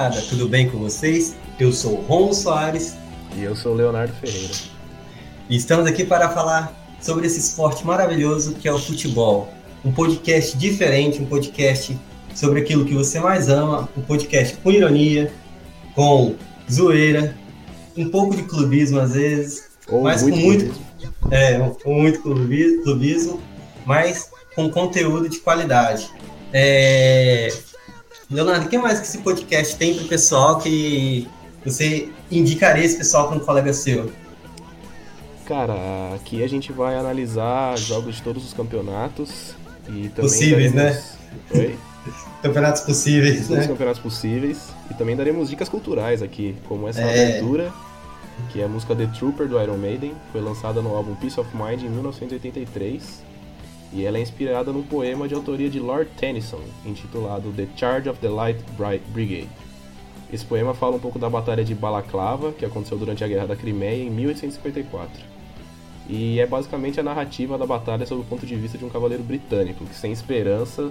Rapaziada, tudo bem com vocês? Eu sou o Ron Soares e eu sou o Leonardo Ferreira. E estamos aqui para falar sobre esse esporte maravilhoso que é o futebol. Um podcast diferente, um podcast sobre aquilo que você mais ama, um podcast com ironia, com zoeira, um pouco de clubismo às vezes, Ou mas muito com muito, clubismo. é, com muito clubi- clubismo, mas com conteúdo de qualidade. É... Leonardo, o que mais que esse podcast tem para o pessoal que você indicaria esse pessoal para um colega seu? Cara, aqui a gente vai analisar jogos de todos os campeonatos e também Possíveis, daremos... Oi? Campeonatos possíveis, Todos os né? campeonatos possíveis e também daremos dicas culturais aqui, como essa É. abertura, que é a música The Trooper do Iron Maiden, foi lançada no álbum Peace of Mind em 1983 e ela é inspirada num poema de autoria de Lord Tennyson, intitulado The Charge of the Light Bri- Brigade. Esse poema fala um pouco da Batalha de Balaclava, que aconteceu durante a Guerra da Crimeia em 1854. E é basicamente a narrativa da batalha sob o ponto de vista de um cavaleiro britânico, que sem esperança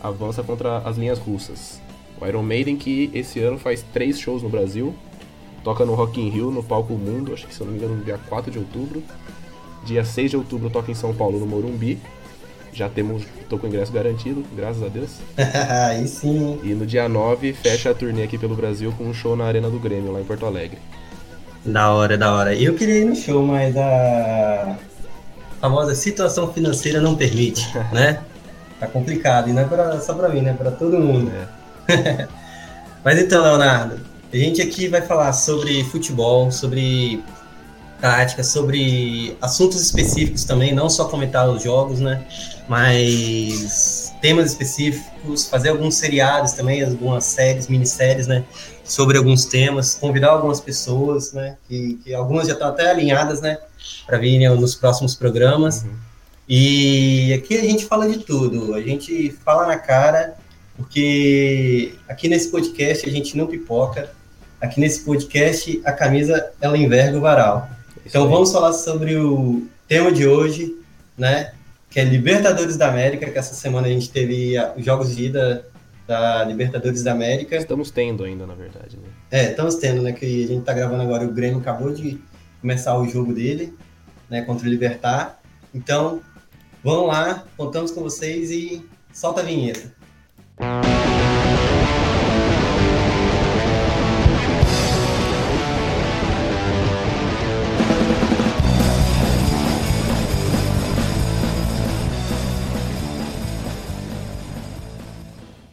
avança contra as linhas russas. O Iron Maiden, que esse ano faz três shows no Brasil, toca no Rock in Rio, no Palco Mundo, acho que se eu não me engano no dia 4 de outubro. Dia 6 de outubro toca em São Paulo, no Morumbi. Já temos, tô com o ingresso garantido, graças a Deus. Aí sim. E no dia 9 fecha a turnê aqui pelo Brasil com um show na Arena do Grêmio, lá em Porto Alegre. Da hora, da hora. Eu queria ir no show, mas a famosa situação financeira não permite, né? Tá complicado, e não é pra, só pra mim, né? Pra todo mundo. É. Mas então, Leonardo, a gente aqui vai falar sobre futebol, sobre tática, sobre assuntos específicos também, não só comentar os jogos, né? Mas temas específicos, fazer alguns seriados também, algumas séries, minisséries, né? Sobre alguns temas, convidar algumas pessoas, né? Que, que algumas já estão até alinhadas, né? Para virem nos próximos programas. Uhum. E aqui a gente fala de tudo, a gente fala na cara, porque aqui nesse podcast a gente não pipoca, aqui nesse podcast a camisa ela enverga o varal. Então vamos falar sobre o tema de hoje, né? Que é Libertadores da América, que essa semana a gente teve os jogos de ida da Libertadores da América. Estamos tendo ainda, na verdade. Né? É, estamos tendo, né? Que a gente tá gravando agora o Grêmio acabou de começar o jogo dele, né? Contra o Libertar. Então, vamos lá, contamos com vocês e solta a vinheta.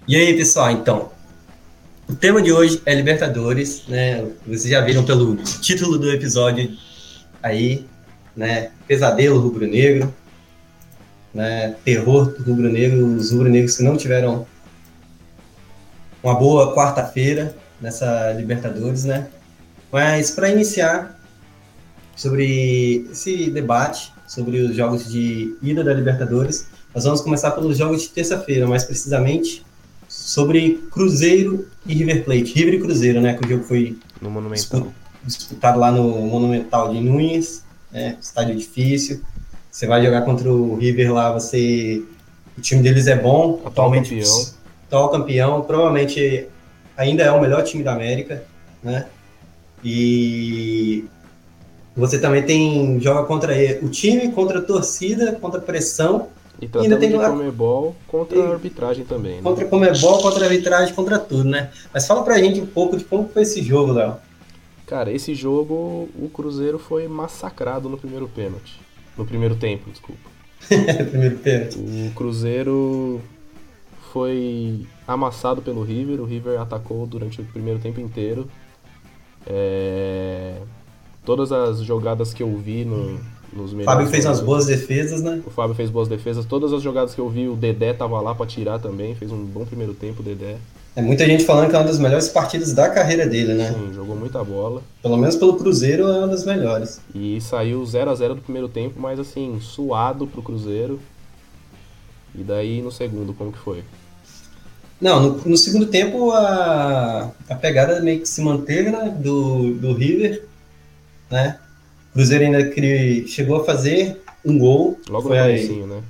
E aí, pessoal, então, o tema de hoje é Libertadores, né? Vocês já viram pelo título do episódio aí, né? Pesadelo rubro-negro, né? Terror rubro-negro, os rubro-negros que não tiveram uma boa quarta-feira nessa Libertadores, né? Mas para iniciar sobre esse debate sobre os jogos de ida da Libertadores, nós vamos começar pelos jogos de terça-feira, mais precisamente sobre Cruzeiro e River Plate. River e Cruzeiro, né? Que o jogo foi No Monumental. dispu- disputado lá no Monumental de Nunes, né? Estádio difícil. Você vai jogar contra o River lá, você. O time deles é bom, Atual atualmente campeão. atual campeão, provavelmente ainda é o melhor time da América, né? E você também tem joga contra ele- o time, contra a torcida, contra a pressão, E ainda tem de lá- Comebol contra E- a arbitragem também, né? contra a Comebol, contra a arbitragem, contra tudo, né? Mas fala pra gente um pouco de como foi esse jogo, Léo. Cara, esse jogo o Cruzeiro foi massacrado no primeiro pênalti. No primeiro tempo, desculpa. Primeiro pênalti. O Cruzeiro foi amassado pelo River, o River atacou durante o primeiro tempo inteiro. É, Todas as jogadas que eu vi no, O. Fábio fez umas boas defesas, né? O Fábio fez boas defesas. Todas as jogadas que eu vi, o Dedé tava lá pra tirar também. Fez um bom primeiro tempo, o Dedé. É muita gente falando que é uma das melhores partidas da carreira dele, né? Sim, jogou muita bola. Pelo menos pelo Cruzeiro é uma das melhores. E saiu 0 a 0 do primeiro tempo, mas assim, suado pro Cruzeiro. E daí no segundo, como que foi? Não, no, no segundo tempo a, a pegada meio que se manteve, né? Do, do River, né? Cruzeiro ainda chegou a fazer um gol Logo foi no aí, comecinho, né?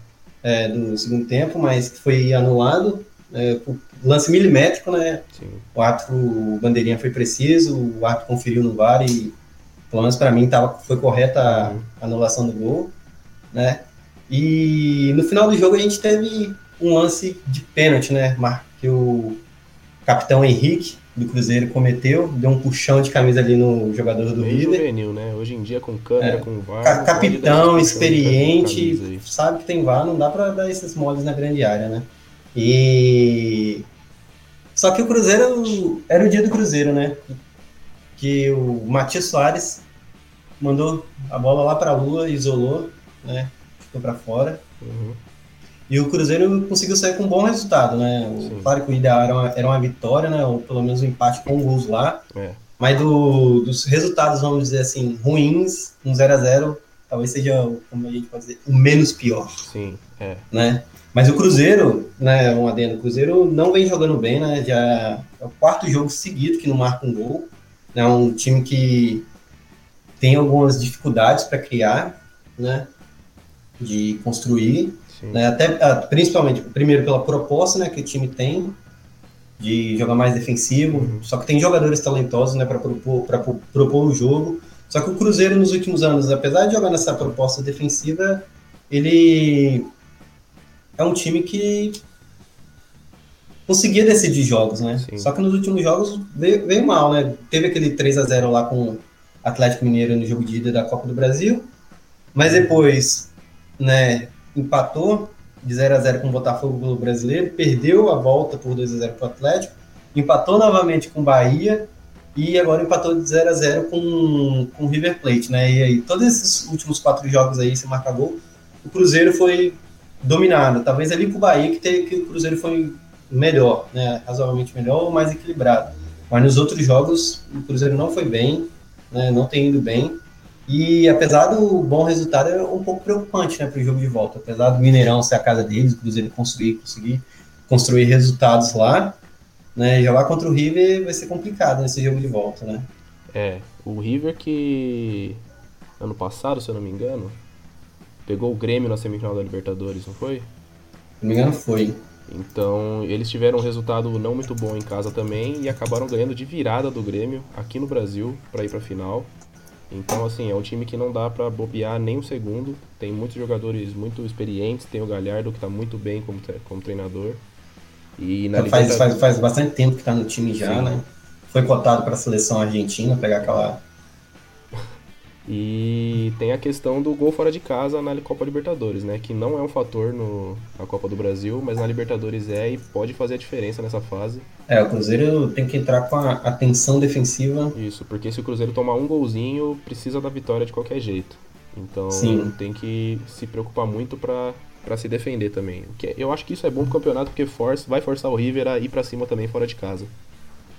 é, do segundo tempo, mas foi anulado é, por, lance milimétrico, né? Sim. O árbitro, o bandeirinha foi preciso, o árbitro conferiu no VAR e, pelo menos para mim, tava, foi correta a Uhum. anulação do gol, né? E no final do jogo a gente teve um lance de pênalti, né? Que o capitão Henrique do Cruzeiro cometeu, deu um puxão de camisa ali no jogador do Bem River. juvenil, né? Hoje em dia com câmera, É. com VAR. Capitão, experiente, sabe que tem VAR, não dá pra dar esses moles na grande área, né? E. Só que o Cruzeiro. Era o dia do Cruzeiro, né? Que o Matias Soares mandou a bola lá pra lua, isolou, né? Ficou pra fora. Uhum. E o Cruzeiro conseguiu sair com um bom resultado, né? Sim. Claro que o ideal era uma, era uma vitória, né? Ou pelo menos um empate com gols lá. É. Mas do- dos resultados, vamos dizer assim, ruins, um 0 a 0 talvez seja, o- como a gente pode dizer, o menos pior, Sim, é. né? Mas o Cruzeiro, né, um adendo, o Cruzeiro não vem jogando bem, né? Já é o quarto jogo seguido que não marca um gol. É um time que tem algumas dificuldades para criar, né? De construir. Né? Até ah, principalmente primeiro pela proposta, né, que o time tem de jogar mais defensivo. Uhum. Só que tem jogadores talentosos, né, para propor, propor o jogo. Só que o Cruzeiro nos últimos anos, apesar de jogar nessa proposta defensiva, ele é um time que conseguia decidir jogos, né? Sim. Só que nos últimos jogos veio, veio mal, né? Teve aquele 3 a 0 lá com o Atlético Mineiro no jogo de ida da Copa do Brasil, mas depois, né, empatou de 0 a 0 com o Botafogo pelo Brasileiro, perdeu a volta por 2 a 0 para o Atlético, empatou novamente com o Bahia e agora empatou de 0 a 0 com, com o River Plate, né? E aí, todos esses últimos quatro jogos aí, sem marcar gol, o Cruzeiro foi dominado. Talvez ali com o Bahia que, teve, que o Cruzeiro foi melhor, né? Razoavelmente melhor ou mais equilibrado. Mas nos outros jogos, o Cruzeiro não foi bem, né? Não tem ido bem. E apesar do bom resultado, é um pouco preocupante, né, para o jogo de volta. Apesar do Mineirão ser a casa deles, o Cruzeiro conseguir, conseguir construir resultados lá, né? Jogar contra o River vai ser complicado nesse jogo de volta, né? É, o River que ano passado, se eu não me engano, pegou o Grêmio na semifinal da Libertadores, não foi? Se não me engano, foi. Então, eles tiveram um resultado não muito bom em casa também e acabaram ganhando de virada do Grêmio aqui no Brasil para ir para final. Então, assim, é um time que não dá para bobear nem um segundo. Tem muitos jogadores muito experientes, tem o Galhardo que tá muito bem como, como treinador. E na faz, Liberta- faz, faz bastante tempo que está no time já, Sim. né? Foi cotado para a seleção argentina, pegar aquela. E tem a questão do gol fora de casa na Copa Libertadores, né? Que não é um fator no, na Copa do Brasil, mas na Libertadores é e pode fazer a diferença nessa fase. É, o Cruzeiro tem que entrar com a atenção defensiva. Isso, porque se o Cruzeiro tomar um golzinho, precisa da vitória de qualquer jeito. Então Sim. tem que se preocupar muito pra, pra se defender também. Que- Eu acho que isso é bom pro campeonato porque força, vai forçar o River a ir pra cima também fora de casa.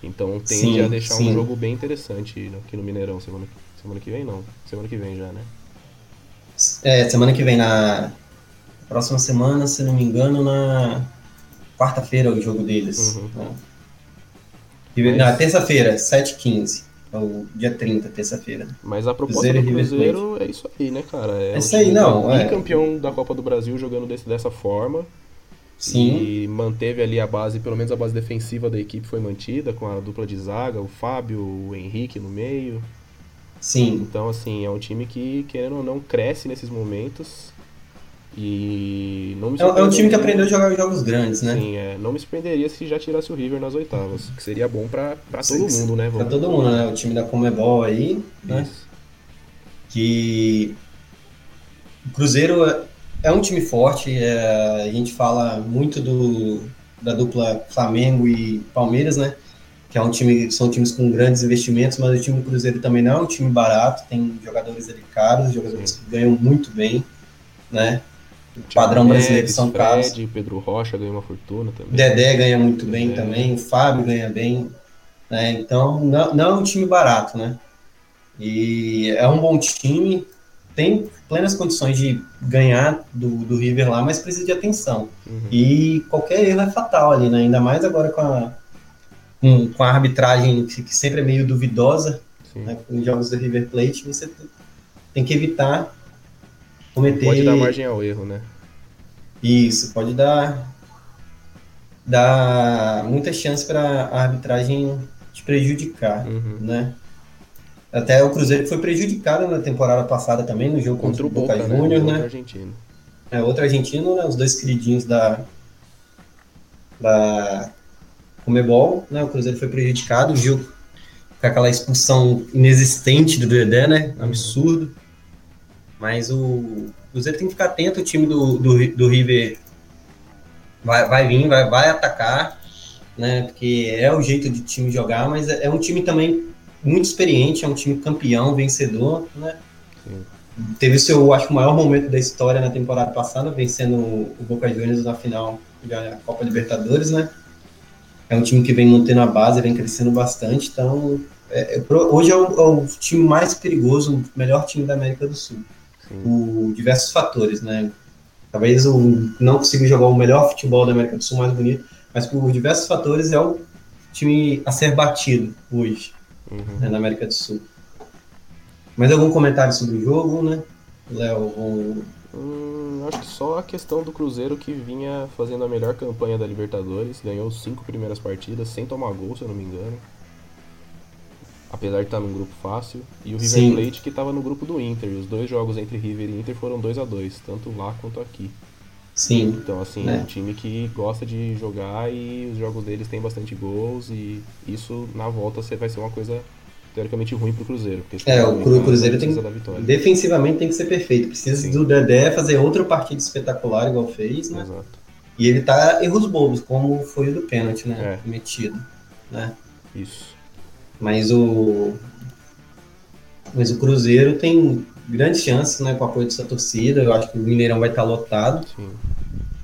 Então tende Sim, a deixar sim. um jogo bem interessante aqui no Mineirão semana, semana que vem, não. Semana que vem já, né? É, semana que vem, na próxima semana, se não me engano, na quarta-feira é o jogo deles. Uhum. né? E Na terça-feira, 7h15. É o dia 30, terça-feira. Mas a proposta Cruzeiro do Cruzeiro é isso aí, né, cara? É É um isso aí, não, é. Bicampeão da Copa do Brasil jogando desse, dessa forma. Sim. E manteve ali a base, pelo menos a base defensiva da equipe foi mantida, com a dupla de zaga, o Fábio, o Henrique no meio. Sim. Então, assim, é um time que, querendo ou não, cresce nesses momentos. E não me É, é um time que aprendeu a jogar jogos grandes, né? Sim, é, não me surpreenderia se já tirasse o River nas oitavas, que seria bom pra, pra todo Sim, mundo, né? Pra Vamos- todo mundo, né? O time da Comebol aí, né? Isso. que o Cruzeiro é- é um time forte, é, a gente fala muito do, da dupla Flamengo e Palmeiras, né? Que é um time, são times com grandes investimentos, mas o time do Cruzeiro também não é um time barato, tem jogadores ali caros, jogadores que ganham muito bem, né? Padrão Thiago brasileiro que são caros. Fred, Pedro Rocha ganhou uma fortuna também. Dedé ganha muito bem Dedé. também, o Fábio ganha bem, né? Então não, não é um time barato, né? E é um bom time, tem plenas condições de ganhar do, do River lá, mas precisa de atenção. Uhum. E qualquer erro é fatal ali, né? Ainda mais agora com a, com, com a arbitragem que, que sempre é meio duvidosa, né? Em jogos do River Plate, você tem- que evitar cometer Pode dar margem ao erro, né? isso, pode dar dá muita chance para a arbitragem te prejudicar, Uhum. né? Até o Cruzeiro foi prejudicado na temporada passada também, no jogo contra, Contra o Boca, né? Juniors, Boca né? argentino. É, outro argentino, né? Os dois queridinhos da, da Comebol, né? O Cruzeiro foi prejudicado, o Gil com aquela expulsão inexistente do Dedé, né? Absurdo. Mas o Cruzeiro tem que ficar atento, o time do, do, do River vai, vai vir, vai, vai atacar, né? Porque é o jeito de time jogar, mas é, é um time também muito experiente, é um time campeão, vencedor, né? Sim. Teve seu, acho o maior momento da história na temporada passada, vencendo o Boca Juniors na final da Copa Libertadores, né? É um time que vem mantendo a base, vem crescendo bastante, então é, é, hoje é o, é o time mais perigoso, o melhor time da América do Sul, Sim. por diversos fatores, né? Talvez o não consiga jogar o melhor futebol da América do Sul, mais bonito, mas por diversos fatores é o time a ser batido hoje Uhum. né, na América do Sul. Mais algum comentário sobre o jogo, né? Léo, Hum, acho que só a questão do Cruzeiro que vinha fazendo a melhor campanha da Libertadores, ganhou cinco primeiras partidas sem tomar gol, se eu não me engano. Apesar de estar num grupo fácil. E o River Sim. Plate que estava no grupo do Inter. E os dois jogos entre River e Inter foram 2 a 2 tanto lá quanto aqui. sim, Então, assim, É. um time que gosta de jogar e os jogos deles têm bastante gols. E isso na volta vai ser uma coisa teoricamente ruim pro Cruzeiro. Porque É, o em Cru- casa Cruzeiro tem- precisa da vitória. defensivamente tem que ser perfeito. Precisa Sim. do Dedé fazer outra partida espetacular, igual fez, né? Exato. E ele tá erros bobos, como foi o do pênalti, né? É. Metido, né? Isso. Mas o. Mas o Cruzeiro tem grandes chances, né? Com o apoio dessa torcida. Eu acho que o Mineirão vai estar lotado. Sim.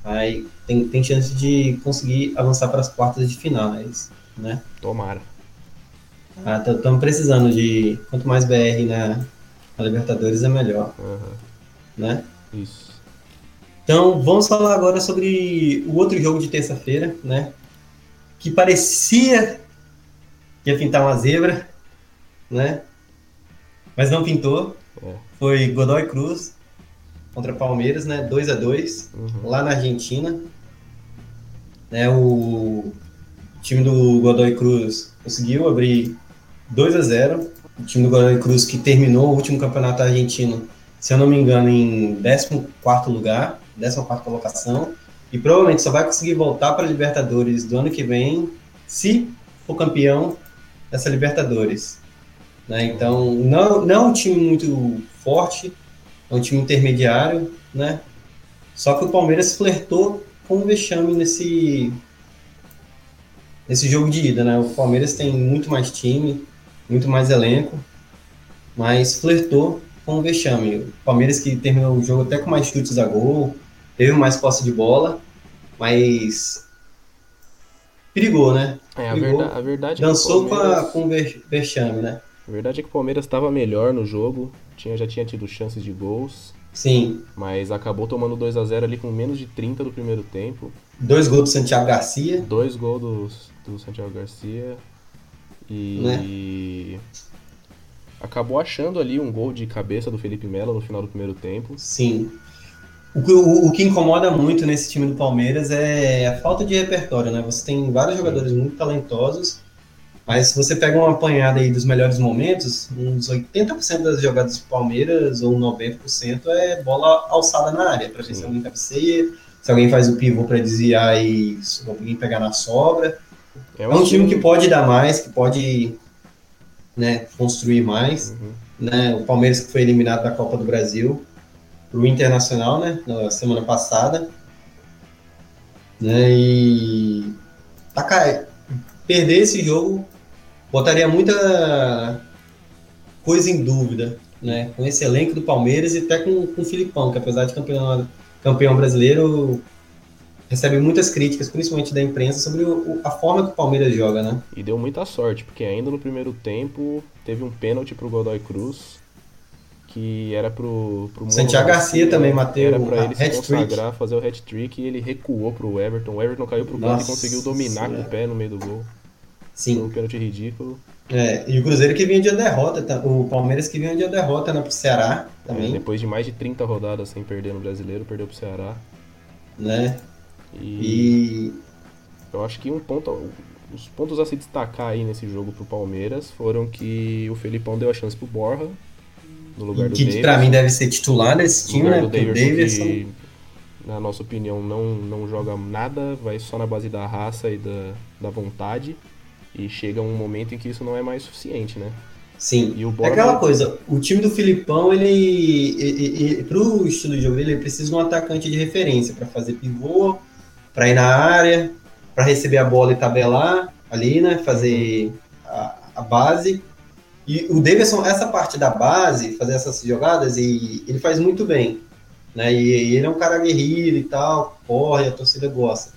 Aí tem, tem chance de conseguir avançar para as quartas de finais, né? Tomara. Ah, estamos precisando de. Quanto mais BR na, na Libertadores é melhor, Aham. né? Isso. Então vamos falar agora sobre o outro jogo de terça-feira, né? Que parecia que ia pintar uma zebra, né? Mas não pintou. É. Foi Godoy Cruz contra Palmeiras, né? 2 a 2 Uhum. lá na Argentina. Né, o time do Godoy Cruz conseguiu abrir 2 a 0 O time do Godoy Cruz que terminou o último campeonato argentino, se eu não me engano, em 14 lugar, 14 colocação. E provavelmente só vai conseguir voltar para a Libertadores do ano que vem se for campeão dessa Libertadores. Né? Então, não, não é um time muito forte, é um time intermediário, né? Só que o Palmeiras flertou com o vexame nesse, nesse jogo de ida, né? O Palmeiras tem muito mais time, muito mais elenco, mas flertou com o vexame. O Palmeiras que terminou o jogo até com mais chutes a gol, teve mais posse de bola, mas perigou, né? É, a, Brigou. verda- a verdade é que o Dançou com, a, Palmeiras- com o ve- vexame, né? A verdade é que o Palmeiras estava melhor no jogo, tinha, já tinha tido chances de gols, Sim, mas acabou tomando 2 a 0 ali com menos de 30 do primeiro tempo. dois gols do Santiago Garcia, Dois gols do, do Santiago Garcia. E acabou achando ali um gol de cabeça do Felipe Melo no final do primeiro tempo. Sim. O que, o, o que incomoda muito nesse time do Palmeiras é a falta de repertório, né? Você tem vários jogadores muito talentosos, mas se você pega uma apanhada aí dos melhores momentos, uns 80% das jogadas do Palmeiras, ou 90%, é bola alçada na área, para ver se alguém cabeceia, se alguém faz o pivô para desviar e se alguém pegar na sobra. É um time que pode dar mais, que pode né, construir mais Uhum. né, o Palmeiras que foi eliminado da Copa do Brasil pro Internacional, né, na semana passada, né, e tá, ca- perder esse jogo botaria muita coisa em dúvida, né, com esse elenco do Palmeiras e até com, com o Filipão, que apesar de campeão, campeão brasileiro, recebe muitas críticas, principalmente da imprensa, sobre o- a forma que o Palmeiras joga, né. E deu muita sorte, porque ainda no primeiro tempo teve um pênalti pro Godoy Cruz, que era pro, pro Santiago Garcia também bateu Era pra ele se consagrar, fazer o hat-trick e ele recuou pro Everton. O Everton caiu pro canto e conseguiu dominar com Senhora. o pé no meio do gol. Foi Sim. um pênalti ridículo. É, e o Cruzeiro que vinha de derrota, tá? o Palmeiras que vinha de derrota né, pro Ceará É, também, depois de mais de 30 rodadas sem perder no brasileiro, perdeu pro Ceará. né? E, E Eu acho que um ponto, os pontos a se destacar aí nesse jogo pro Palmeiras foram que o Felipão deu a chance pro Borja no lugar do que Davidson. pra mim deve ser titular desse No time, né? do o Davidson, que, na nossa opinião, não, não joga nada, vai só na base da raça e da, da vontade. E chega um momento em que isso não é mais suficiente, né? Sim. E o É Borja. aquela coisa, o time do Filipão, ele, ele, ele pro estilo de jogo ele precisa de um atacante de referência para fazer pivô, para ir na área, para receber a bola e tabelar ali, né? Fazer a, a base. E o Davidson, essa parte da base, fazer essas jogadas, e ele faz muito bem. Né? E, e ele é um cara guerreiro e tal, corre, a torcida gosta.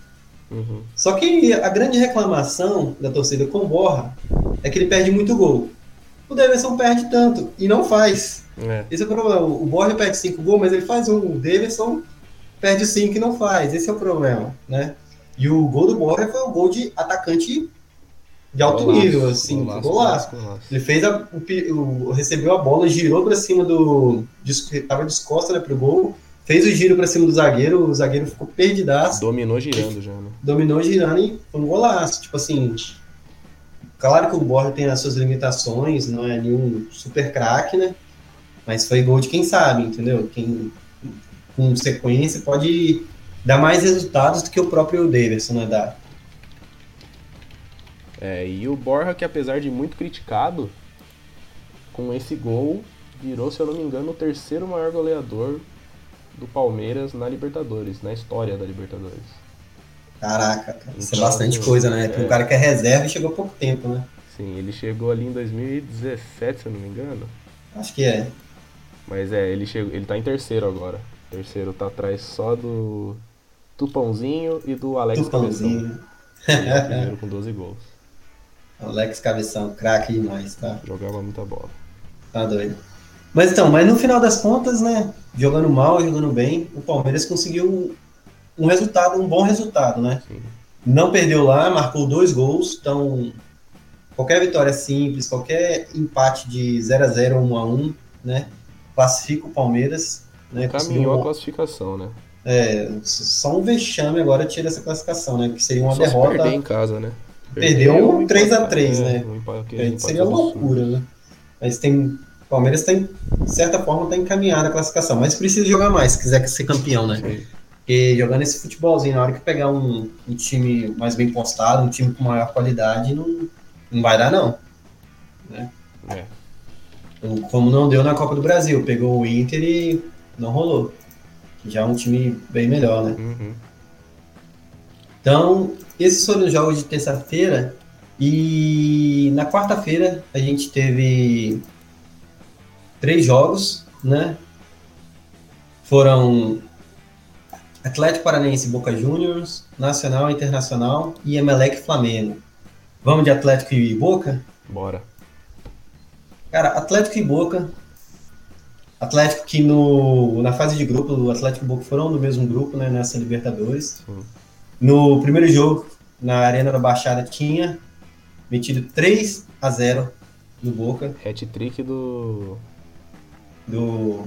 Uhum. Só que a grande reclamação da torcida com Borra é que ele perde muito gol. O Davidson perde tanto e não faz. É, Esse é o problema. O Borja perde 5 gols, mas ele faz um. O Davidson perde 5 e não faz. Esse é o problema, né? E o gol do Borja foi um gol de atacante de alto golaço, nível, assim, golaço, golaço. golaço. Ele fez a, o, o- recebeu a bola, girou pra cima do. des- Tava descosta né, pro gol, fez o giro pra cima do zagueiro, o zagueiro ficou perdidaço Dominou girando já, né? dominou girando e foi um golaço. Tipo assim, claro que o Borja tem as suas limitações, não é nenhum super craque, né? Mas foi gol de quem sabe, entendeu? Quem com sequência pode dar mais resultados do que o próprio Davidson, né? Dá. É, e o Borja, que apesar de muito criticado, com esse gol, virou, se eu não me engano, o terceiro maior goleador do Palmeiras na Libertadores, na história da Libertadores. Caraca, cara, isso é Então, bastante coisa, né? Um é. cara que é reserva e chegou há pouco tempo, né? Sim, ele chegou ali em 2017, se eu não me engano. Acho que é. Mas é, ele, chegou, ele tá em terceiro agora. Terceiro tá atrás só do Tupãozinho e do Alex Tupãozinho. Cabeção. É primeiro com 12 gols. Alex Cabeção, craque demais, tá? Jogava muita bola. Tá doido. Mas então, mas no final das contas, né? Jogando mal, jogando bem, o Palmeiras conseguiu um resultado, um bom resultado, né? Sim. Não perdeu lá, marcou dois gols, então qualquer vitória simples, qualquer empate de 0 a 0 ou 1 a 1, né? Classifica o Palmeiras, né? Caminhou a Conseguiu- classificação, né? é, só um vexame agora tira essa classificação, né? Que seria uma Só se derrota. perder em casa, né? Perdeu um e 3 a empatar, 3, é, né? um empate- É, empate seria loucura, né? Mas tem. O Palmeiras tem, de certa forma, está encaminhado a classificação, mas precisa jogar mais se quiser ser campeão, né? Sim. Porque jogando esse futebolzinho, na hora que pegar um, um time mais bem postado, um time com maior qualidade, não, não vai dar, não. É. Como não deu na Copa do Brasil, pegou o Inter e não rolou. Já é um time bem melhor, né? Uhum. Então, esses foram os jogos de terça-feira. E na quarta-feira a gente teve três jogos, né? Foram Atlético Paranaense e Boca Juniors, Nacional e Internacional e Emelec Flamengo. Vamos de Atlético e Boca? Bora. Cara, Atlético e Boca. Atlético que no, na fase de grupo, o Atlético e o Boca foram do mesmo grupo, né, nessa Libertadores. Sim. No primeiro jogo, na Arena da Baixada, tinha metido 3 a 0 no Boca. Hat-trick do... Do.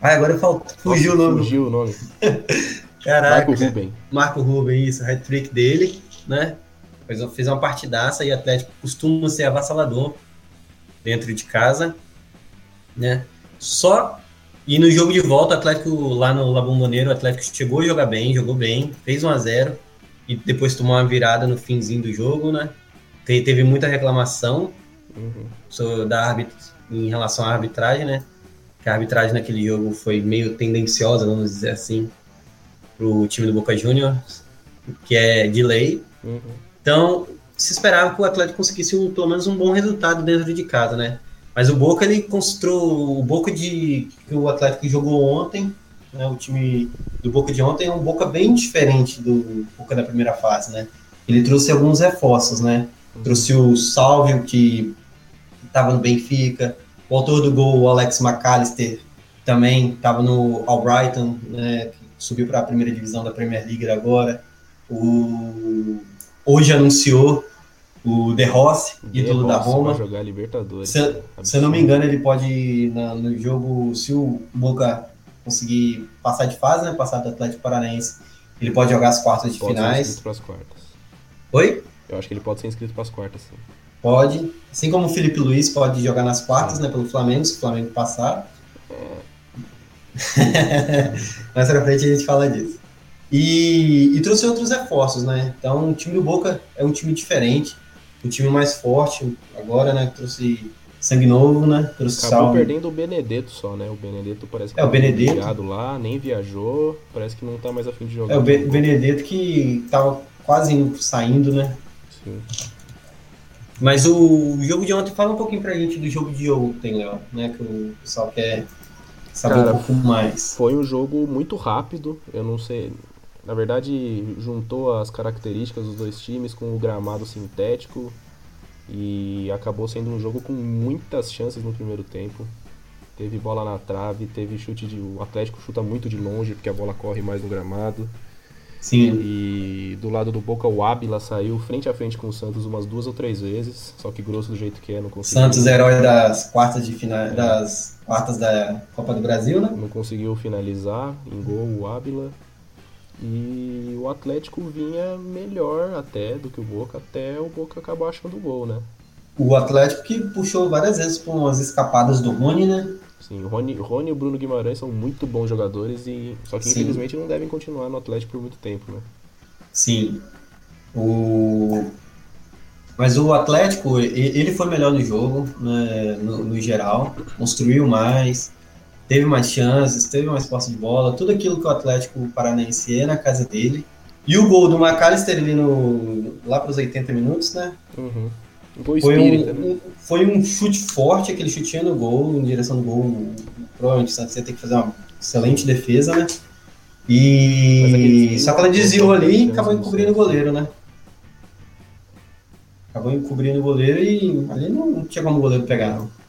Ah, agora faltou. Fugiu o Nossa, nome. Fugiu o nome. Caraca. Marco Ruben. Marco Ruben, isso, hat-trick dele, né? Fez, fez uma partidaça e o Atlético costuma ser avassalador dentro de casa, né? Só. E no jogo de volta, o Atlético lá no La Bombonera, o Atlético chegou a jogar bem, jogou bem, fez 1 a 0 e depois tomou uma virada no finzinho do jogo, né? Te- Teve muita reclamação Uhum. da árbitra em relação à arbitragem, né? Que a arbitragem naquele jogo foi meio tendenciosa, vamos dizer assim, pro time do Boca Juniors, que é de lei. Uhum. Então, se esperava que o Atlético conseguisse um, pelo menos um bom resultado dentro de casa, né? Mas o Boca ele construiu o Boca de que o Atlético jogou ontem, né? O time do Boca de ontem é um Boca bem diferente do Boca da primeira fase, né? Ele trouxe alguns reforços, né? Trouxe o Salvio que estava no Benfica, o autor do gol, o Alex McAllister, também estava no Albrighton, né? Que subiu para a primeira divisão da Premier League agora. O hoje anunciou o De Rossi, ídolo da Roma. Vai jogar Libertadores. Se, se eu não me engano, ele pode, na- no jogo, se o Boca conseguir passar de fase, né, passar do Atlético Paranaense, Ele pode jogar as quartas de Pode ser finais. inscrito pras quartas. Oi? Eu acho que ele pode ser inscrito pras quartas, sim. Pode. Assim como o Felipe Luiz pode jogar nas quartas, né? Pelo Flamengo, se o Flamengo passar. Mais pra frente a gente fala disso. E, e trouxe outros reforços, né? Então o time do Boca é um time diferente, um time mais forte agora, né? Trouxe sangue novo, né? Trouxe Acabou sal. perdendo o Benedetto só, né? O Benedetto parece que É, o tá Benedetto. ligado lá, nem viajou, parece que não tá mais afim de jogar. É o Be- Benedetto que tava quase indo- saindo, né? Sim. Mas o jogo de ontem, fala um pouquinho pra gente do jogo de ontem, Léo, né? Que o pessoal quer saber Cara, um pouco mais. Foi um jogo muito rápido, eu não sei. Na verdade, juntou as características dos dois times com o gramado sintético e acabou sendo um jogo com muitas chances no primeiro tempo. Teve bola na trave, teve chute de. O Atlético chuta muito de longe porque a bola corre mais no gramado. Sim, E do lado do Boca, o Ábila saiu frente a frente com o Santos umas duas ou três vezes, só que grosso do jeito que é, não conseguiu. Santos herói das quartas de final, das quartas da Copa do Brasil, né? não conseguiu finalizar em gol o Ábila. E o Atlético vinha melhor até do que o Boca, até o Boca acabar achando o gol, né? O Atlético que puxou várias vezes por umas escapadas do Rony, né? Sim, o Rony, Rony e o Bruno Guimarães são muito bons jogadores e só que Sim. infelizmente não devem continuar no Atlético por muito tempo, né? Sim. O... Mas o Atlético, ele foi melhor no jogo, né, no, no geral, construiu mais, teve mais chances, teve mais posse de bola, tudo aquilo que o Atlético Paranaense é na casa dele. E o gol do McAllister ali no, lá para os 80 minutos, né? Uhum. Um Foi espírita, um, né? um- foi um chute forte, aquele chutinho no gol, em direção do gol. Provavelmente o Santos ia ter que fazer uma excelente defesa, né? E só que ela desvio desviou não ali e acabou chance do encobrindo o goleiro, né? Acabou encobrindo o goleiro e ali não tinha como o goleiro pegar, não.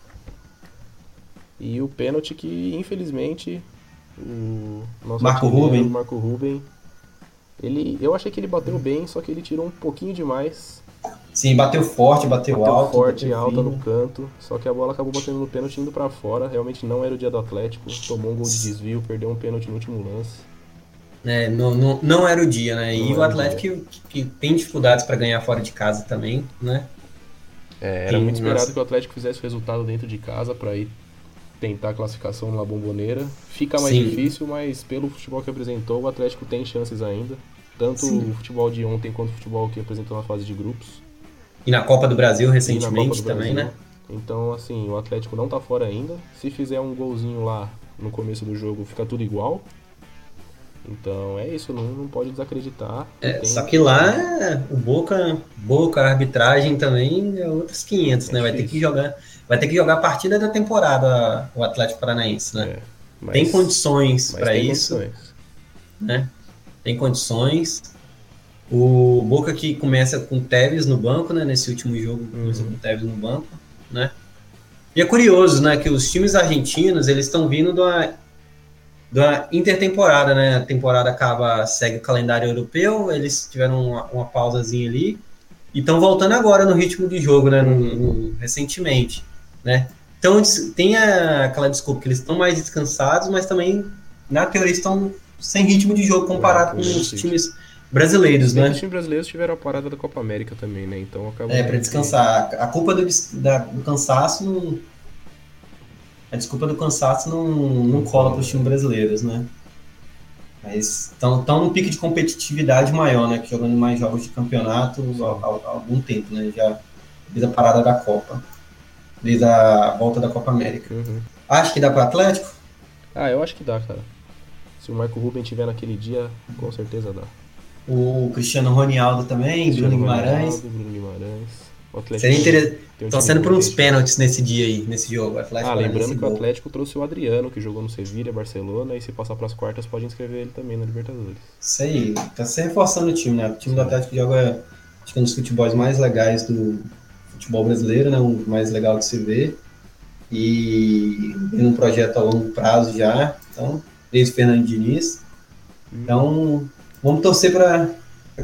E o pênalti que, infelizmente, o nosso Marco Ruben. Marco Ruben, ele, eu achei que ele bateu bem, só que ele tirou um pouquinho demais. Sim, bateu forte, bateu, Bateu alto. forte e bateu alta no canto, só que a bola acabou batendo no pênalti indo pra fora. Realmente não era o dia do Atlético. Tomou um gol de desvio, perdeu um pênalti no último lance. É, não, não, não era o dia, né? Não e o Atlético que, que tem dificuldades para ganhar fora de casa também, né? É, era muito esperado nossa. que o Atlético fizesse resultado dentro de casa pra ir tentar a classificação na bomboneira. Fica mais Sim. difícil, mas pelo futebol que apresentou, o Atlético tem chances ainda. Tanto Sim. o futebol de ontem quanto o futebol que apresentou na fase de grupos. E na Copa do Brasil recentemente do também, Brasil. né? Então, assim, o Atlético não tá fora ainda. Se fizer um golzinho lá no começo do jogo, fica tudo igual. Então é isso, não, não pode desacreditar. É, Tem- só que lá o Boca, Boca, a arbitragem também é outros 500, né? É Vai ter difícil. que jogar, vai ter que jogar a partida da temporada o Atlético Paranaense, né? É, mas- tem condições para isso, condições. né? Tem condições. O Boca que começa com o Tevez no banco, né? Nesse último jogo começa Uhum. com o Tevez no banco, né? E é curioso, né? Que os times argentinos eles estão vindo da da intertemporada, né? A temporada acaba segue o calendário europeu, eles tiveram uma, uma pausazinha ali e estão voltando agora no ritmo de jogo, né? no- no- recentemente, né? Então tem a- aquela desculpa que eles estão mais descansados, mas também na teoria estão sem ritmo de jogo comparado É, com os times brasileiros, que né? Os times brasileiros tiveram a parada da Copa América também, né? Então acabou. É, para descansar. A culpa do, da- do cansaço não. A desculpa do cansaço não, não cola para os times brasileiros, né? Mas estão num pique de competitividade maior, né? Que jogando mais jogos de campeonato há, há- há algum tempo, né? Já desde a parada da Copa. Desde a volta da Copa América. Uhum. Acho que dá para Atlético? Ah, eu acho que dá, cara. Se o Marco Ruben tiver naquele dia, com certeza dá. O Cristiano Ronaldo também, Cristiano Bruno Guimarães. Ronaldo, Bruno Guimarães. O Atlético um Estão sendo por uns pênaltis nesse dia aí, nesse jogo. Atlético Ah, lembrando que o gol. Atlético trouxe o Adriano, que jogou no Sevilha, Barcelona, e se passar pras quartas pode inscrever ele também na Libertadores. Isso aí, tá se reforçando o time, né? O time do Atlético joga, acho que é um dos futebols mais legais do futebol brasileiro, né? Um mais legal de se ver. E tem um projeto a longo prazo já, então, desde o Fernando Diniz. Então, vamos torcer para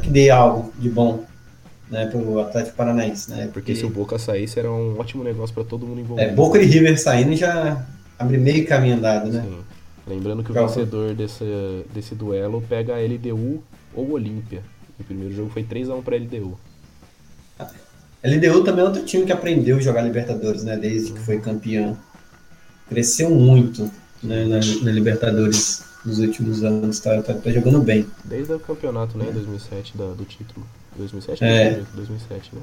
que dê algo de bom, né, pro Atlético Paranaense, né? Porque se o Boca saísse, era um ótimo negócio pra todo mundo é, envolvido. Boca e River saindo já abre meio caminho andado, né? Sim. Lembrando que o Qual? vencedor desse, desse duelo pega a LDU ou Olímpia. O primeiro jogo foi 3x1 pra LDU. LDU também é outro time que aprendeu a jogar Libertadores, né? Desde que foi campeão. Cresceu muito né, na, na Libertadores nos últimos anos, tá, tá, tá jogando bem. Desde o campeonato, né, em 2007, da, do título. 2007? É. 2007, né?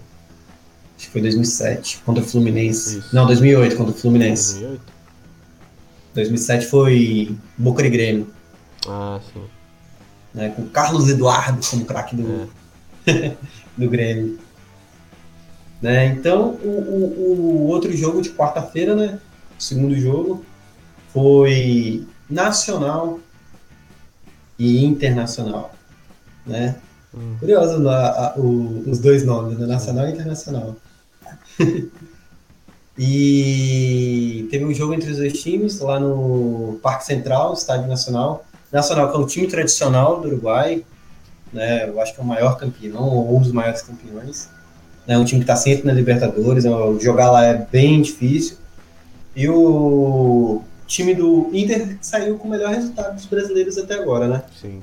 Acho que foi 2007, contra o Fluminense. Isso. Não, 2008, contra o Fluminense. 2008? 2007 foi Boca de Grêmio, Ah, sim. né? Com o Carlos Eduardo como craque do, do Grêmio. Né? Então, o, o, o outro jogo de quarta-feira, né? O segundo jogo, foi Nacional e Internacional. Né? Hum. Curioso a- a- o- os dois nomes, né? Nacional e Internacional. e teve um jogo entre os dois times lá no Parque Central, Estádio Nacional. Nacional, que é um time tradicional do Uruguai, né? Eu acho que é o maior campeão, ou um dos maiores campeões. É um time que está sempre na Libertadores, é jogar lá é bem difícil. E o time do Inter saiu com o melhor resultado dos brasileiros até agora, né? Sim.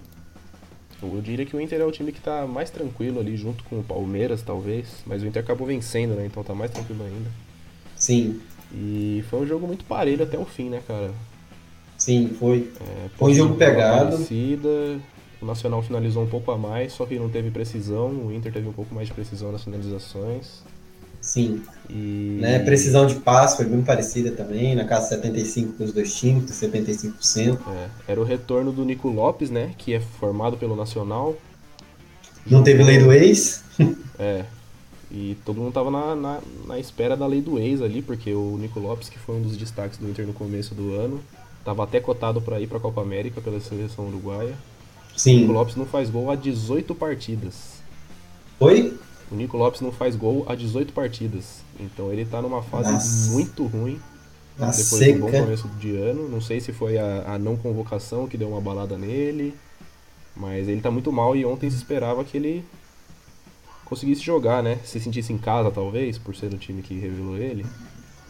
Eu diria que o Inter é o time que tá mais tranquilo ali, junto com o Palmeiras, talvez. Mas o Inter acabou vencendo, né? Então tá mais tranquilo ainda. Sim, E foi um jogo muito parelho até o fim, né, cara? sim, foi. É, Foi um jogo pegado. O Nacional finalizou um pouco a mais, só que não teve precisão. O Inter teve um pouco mais de precisão nas finalizações. Sim. E... Né? Precisão de passe foi bem parecida também, na casa 75 para os dois times, 75%. É, era o retorno do Nico Lopes, né? Que é formado pelo Nacional. Não teve lei do ex? É. E todo mundo tava na, na, na espera da lei do ex ali, porque o Nico Lopes, que foi um dos destaques do Inter no começo do ano, tava até cotado para ir pra Copa América pela seleção uruguaia. O Nico Sim. Lopes não faz gol há 18 partidas. Foi? O Nico Lopes não faz gol há 18 partidas. Então ele tá numa fase Nossa. muito ruim Na depois de um bom seca. começo de ano. Não sei se foi a, a não convocação que deu uma balada nele. Mas ele tá muito mal e ontem se esperava que ele conseguisse jogar, né? Se sentisse em casa, talvez, por ser o time que revelou ele.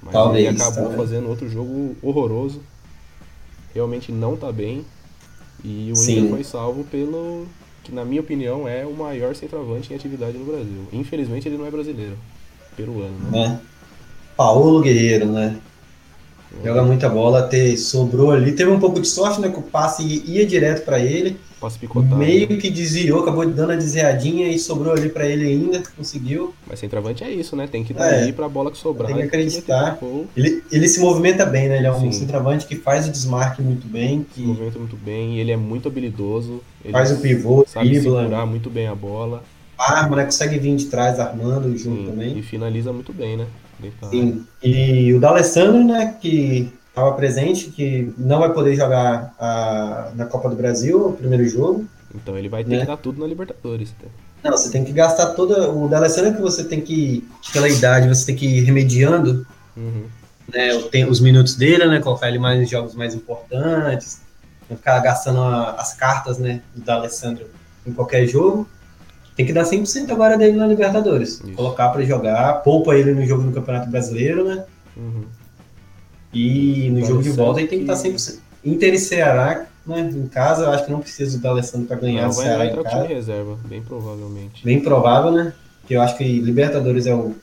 Mas Talvez, ele acabou talvez. fazendo outro jogo horroroso. Realmente não tá bem. E o Sim. Inter foi salvo pelo que, na minha opinião, é o maior centroavante em atividade no Brasil. Infelizmente ele não é brasileiro. Peruano, né? Né? Paulo Guerreiro, né? Joga muita bola, até sobrou ali. Teve um pouco de sorte, né? Que o passe ia direto para ele. Meio né? que desviou, acabou dando a desviadinha e sobrou ali para ele ainda. Conseguiu. Mas centroavante é isso, né? Tem que estar É. ali pra bola que sobrar. Tem que acreditar. Ele, ele se movimenta bem, né? Ele é um centroavante que faz o desmarque muito bem, Se que movimenta muito bem, ele é muito habilidoso. Ele faz o pivô, sabe dribla, segurar muito bem a bola. arma, né? Consegue vir de trás armando o jogo Sim, também. e finaliza muito bem, né? Sim. E o D'Alessandro, né, que estava presente, que não vai poder jogar a- na Copa do Brasil, o primeiro jogo. Então ele vai ter Né? que dar tudo na Libertadores. Tá? Não, você tem que gastar toda. O D'Alessandro é que você tem que, pela idade, você tem que ir remediando Uhum. né, tem- os minutos dele, né, colocar ele mais em jogos mais importantes, não ficar gastando a- as cartas, né, do D'Alessandro em qualquer jogo. Tem que dar 100% agora dele na Libertadores. Isso. Colocar para jogar, poupa ele no jogo no Campeonato Brasileiro, né? Uhum. E no Tá jogo de volta ele tem que que- estar 100%. Inter e Ceará, né? Em casa, eu acho que não precisa do D'Alessandro para ganhar Não, o Ceará vai em com time casa. reserva, bem provavelmente. Bem provável, né? Que eu acho que Libertadores é o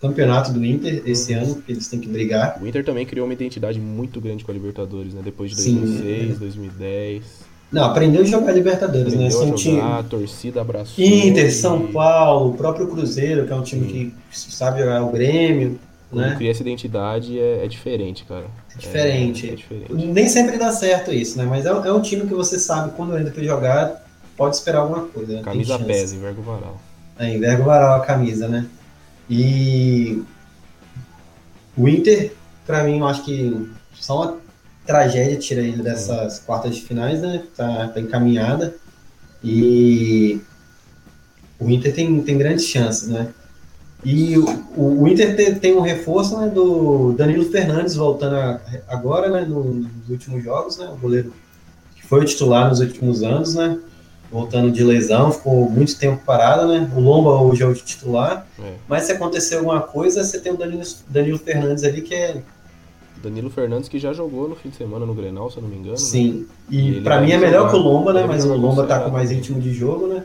campeonato do Inter esse Uhum. ano, que eles têm que brigar. O Inter também criou uma identidade muito grande com a Libertadores, né? Depois de Sim. 2006, 2010. Não, aprendeu a jogar Libertadores, né? Aprendeu São a time jogar, a torcida abraçou. Inter, São Paulo, o próprio Cruzeiro, que é um time Sim. que sabe jogar o Grêmio, Quando né? cria essa identidade é, é diferente, cara. É diferente. É, é diferente. Nem sempre dá certo isso, né? Mas é, é um time que você sabe quando entra pra jogar, pode esperar alguma coisa. Né? Camisa pesa, enverga o varal. É, enverga o varal a camisa, né? E o Inter, pra mim, eu acho que só uma tragédia tira ele dessas quartas de finais, né? Tá, tá encaminhada. E o Inter tem, tem grandes chances, né? E o, o- Inter te- tem um reforço né, do Danilo Fernandes voltando a- agora, né? no- nos últimos jogos, né? O goleiro que foi o titular nos últimos anos, né? Voltando de lesão, ficou muito tempo parado, né? O Lomba hoje é o titular. É. Mas se acontecer alguma coisa, você tem o Danilo, Danilo Fernandes ali, que é Danilo Fernandes que já jogou no fim de semana no Grenal, se eu não me engano. né? Sim. E E, pra vai mim é melhor jogar- que o Lomba, né? ele Mas o Lomba tá com mais ritmo de jogo, né?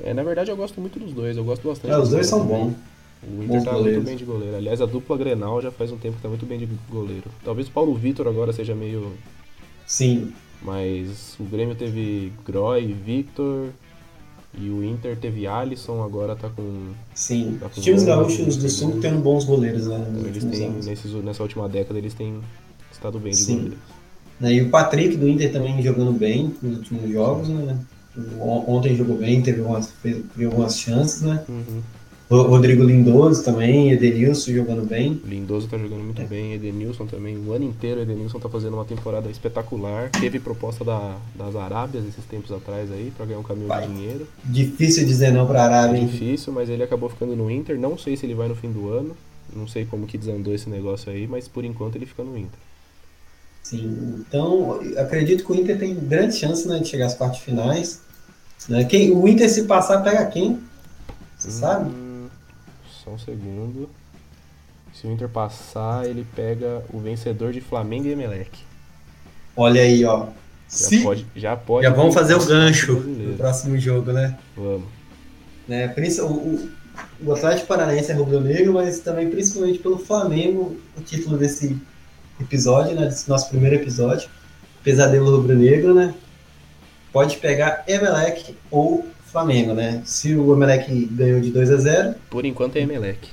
É, na verdade eu gosto muito dos dois, eu gosto bastante. É, os dois são bons. O Inter Bons tá goleiros. muito bem de goleiro. Aliás, a dupla Grenal já faz um tempo que tá muito bem de goleiro. Talvez o Paulo Vitor agora seja meio. Sim. Mas o Grêmio teve Groy, Victor. E o Inter teve Alisson, agora tá com. Sim. Tá com Os times gaúchos do Sul têm bons goleiros, né? Então, eles têm, nesses, nessa última década, eles têm estado bem de Sim. goleiros. Né, E o Patrick do Inter também jogando bem nos últimos jogos, né? Ontem jogou bem, teve algumas, criou algumas chances, né? Uhum. Rodrigo Lindoso também, Edenilson jogando bem. Lindoso tá jogando muito bem, Edenilson também. O ano inteiro Edenilson tá fazendo uma temporada espetacular. Teve proposta da, das Arábias esses tempos atrás aí, pra ganhar um caminhão Vai. de dinheiro. Difícil dizer não pra É Arábia, hein? difícil, mas ele acabou ficando no Inter. Não sei se ele vai no fim do ano. Não sei como que desandou esse negócio aí, mas por enquanto ele fica no Inter. Sim, então acredito que o Inter tem grande chance né, de chegar às quartas finais. Né? Quem, o Inter, se passar, pega quem? Você sabe? Hum, Só um segundo. Se o Inter passar, ele pega o vencedor de Flamengo e Emelec. Olha aí, ó. Já Se, pode. Já pode. já vamos fazer o gancho Brasileiro. no próximo jogo, né? Vamos. né? O, o, o Atlético Paranaense é rubro-negro, mas também principalmente pelo Flamengo, o título desse episódio, né? Desse nosso primeiro episódio. Pesadelo rubro-negro, né? Pode pegar Emelec ou Flamengo, né? Se o Emelec ganhou de 2 a 0 Por enquanto é Emelec.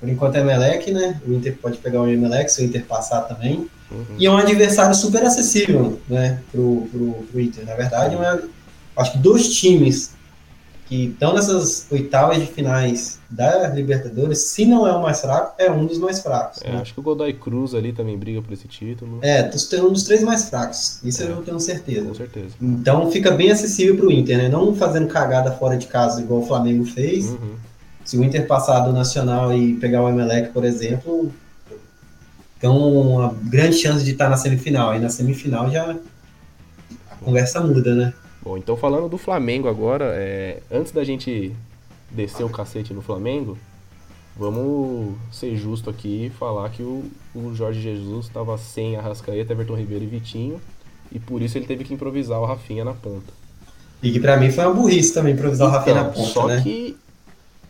Por enquanto é Emelec, né? O Inter pode pegar o Emelec, se o Inter passar também. Uhum. E é um adversário super acessível, né? Pro, pro, pro Inter. Na verdade, é acho que dois times que estão nessas oitavas de finais da Libertadores, se não é o mais fraco, é um dos mais fracos. É, né? acho que o Godoy Cruz ali também briga por esse título. É, tô um dos três mais fracos. Isso É. eu tenho certeza. Com certeza. Então fica bem acessível pro Inter, né? Não fazendo cagada fora de casa igual o Flamengo fez. Uhum. Se o Inter passar do Nacional e pegar o Emelec, por exemplo, tem uma grande chance de estar na semifinal. Aí na semifinal já a conversa muda, né? Bom, então falando do Flamengo agora, é, antes da gente descer o cacete no Flamengo, vamos ser justo aqui e falar que o, o Jorge Jesus estava sem Arrascaeta, Everton Ribeiro e Vitinho, e por isso ele teve que improvisar o Rafinha na ponta. E que pra mim foi uma burrice também improvisar o Rafinha na ponta, só né? que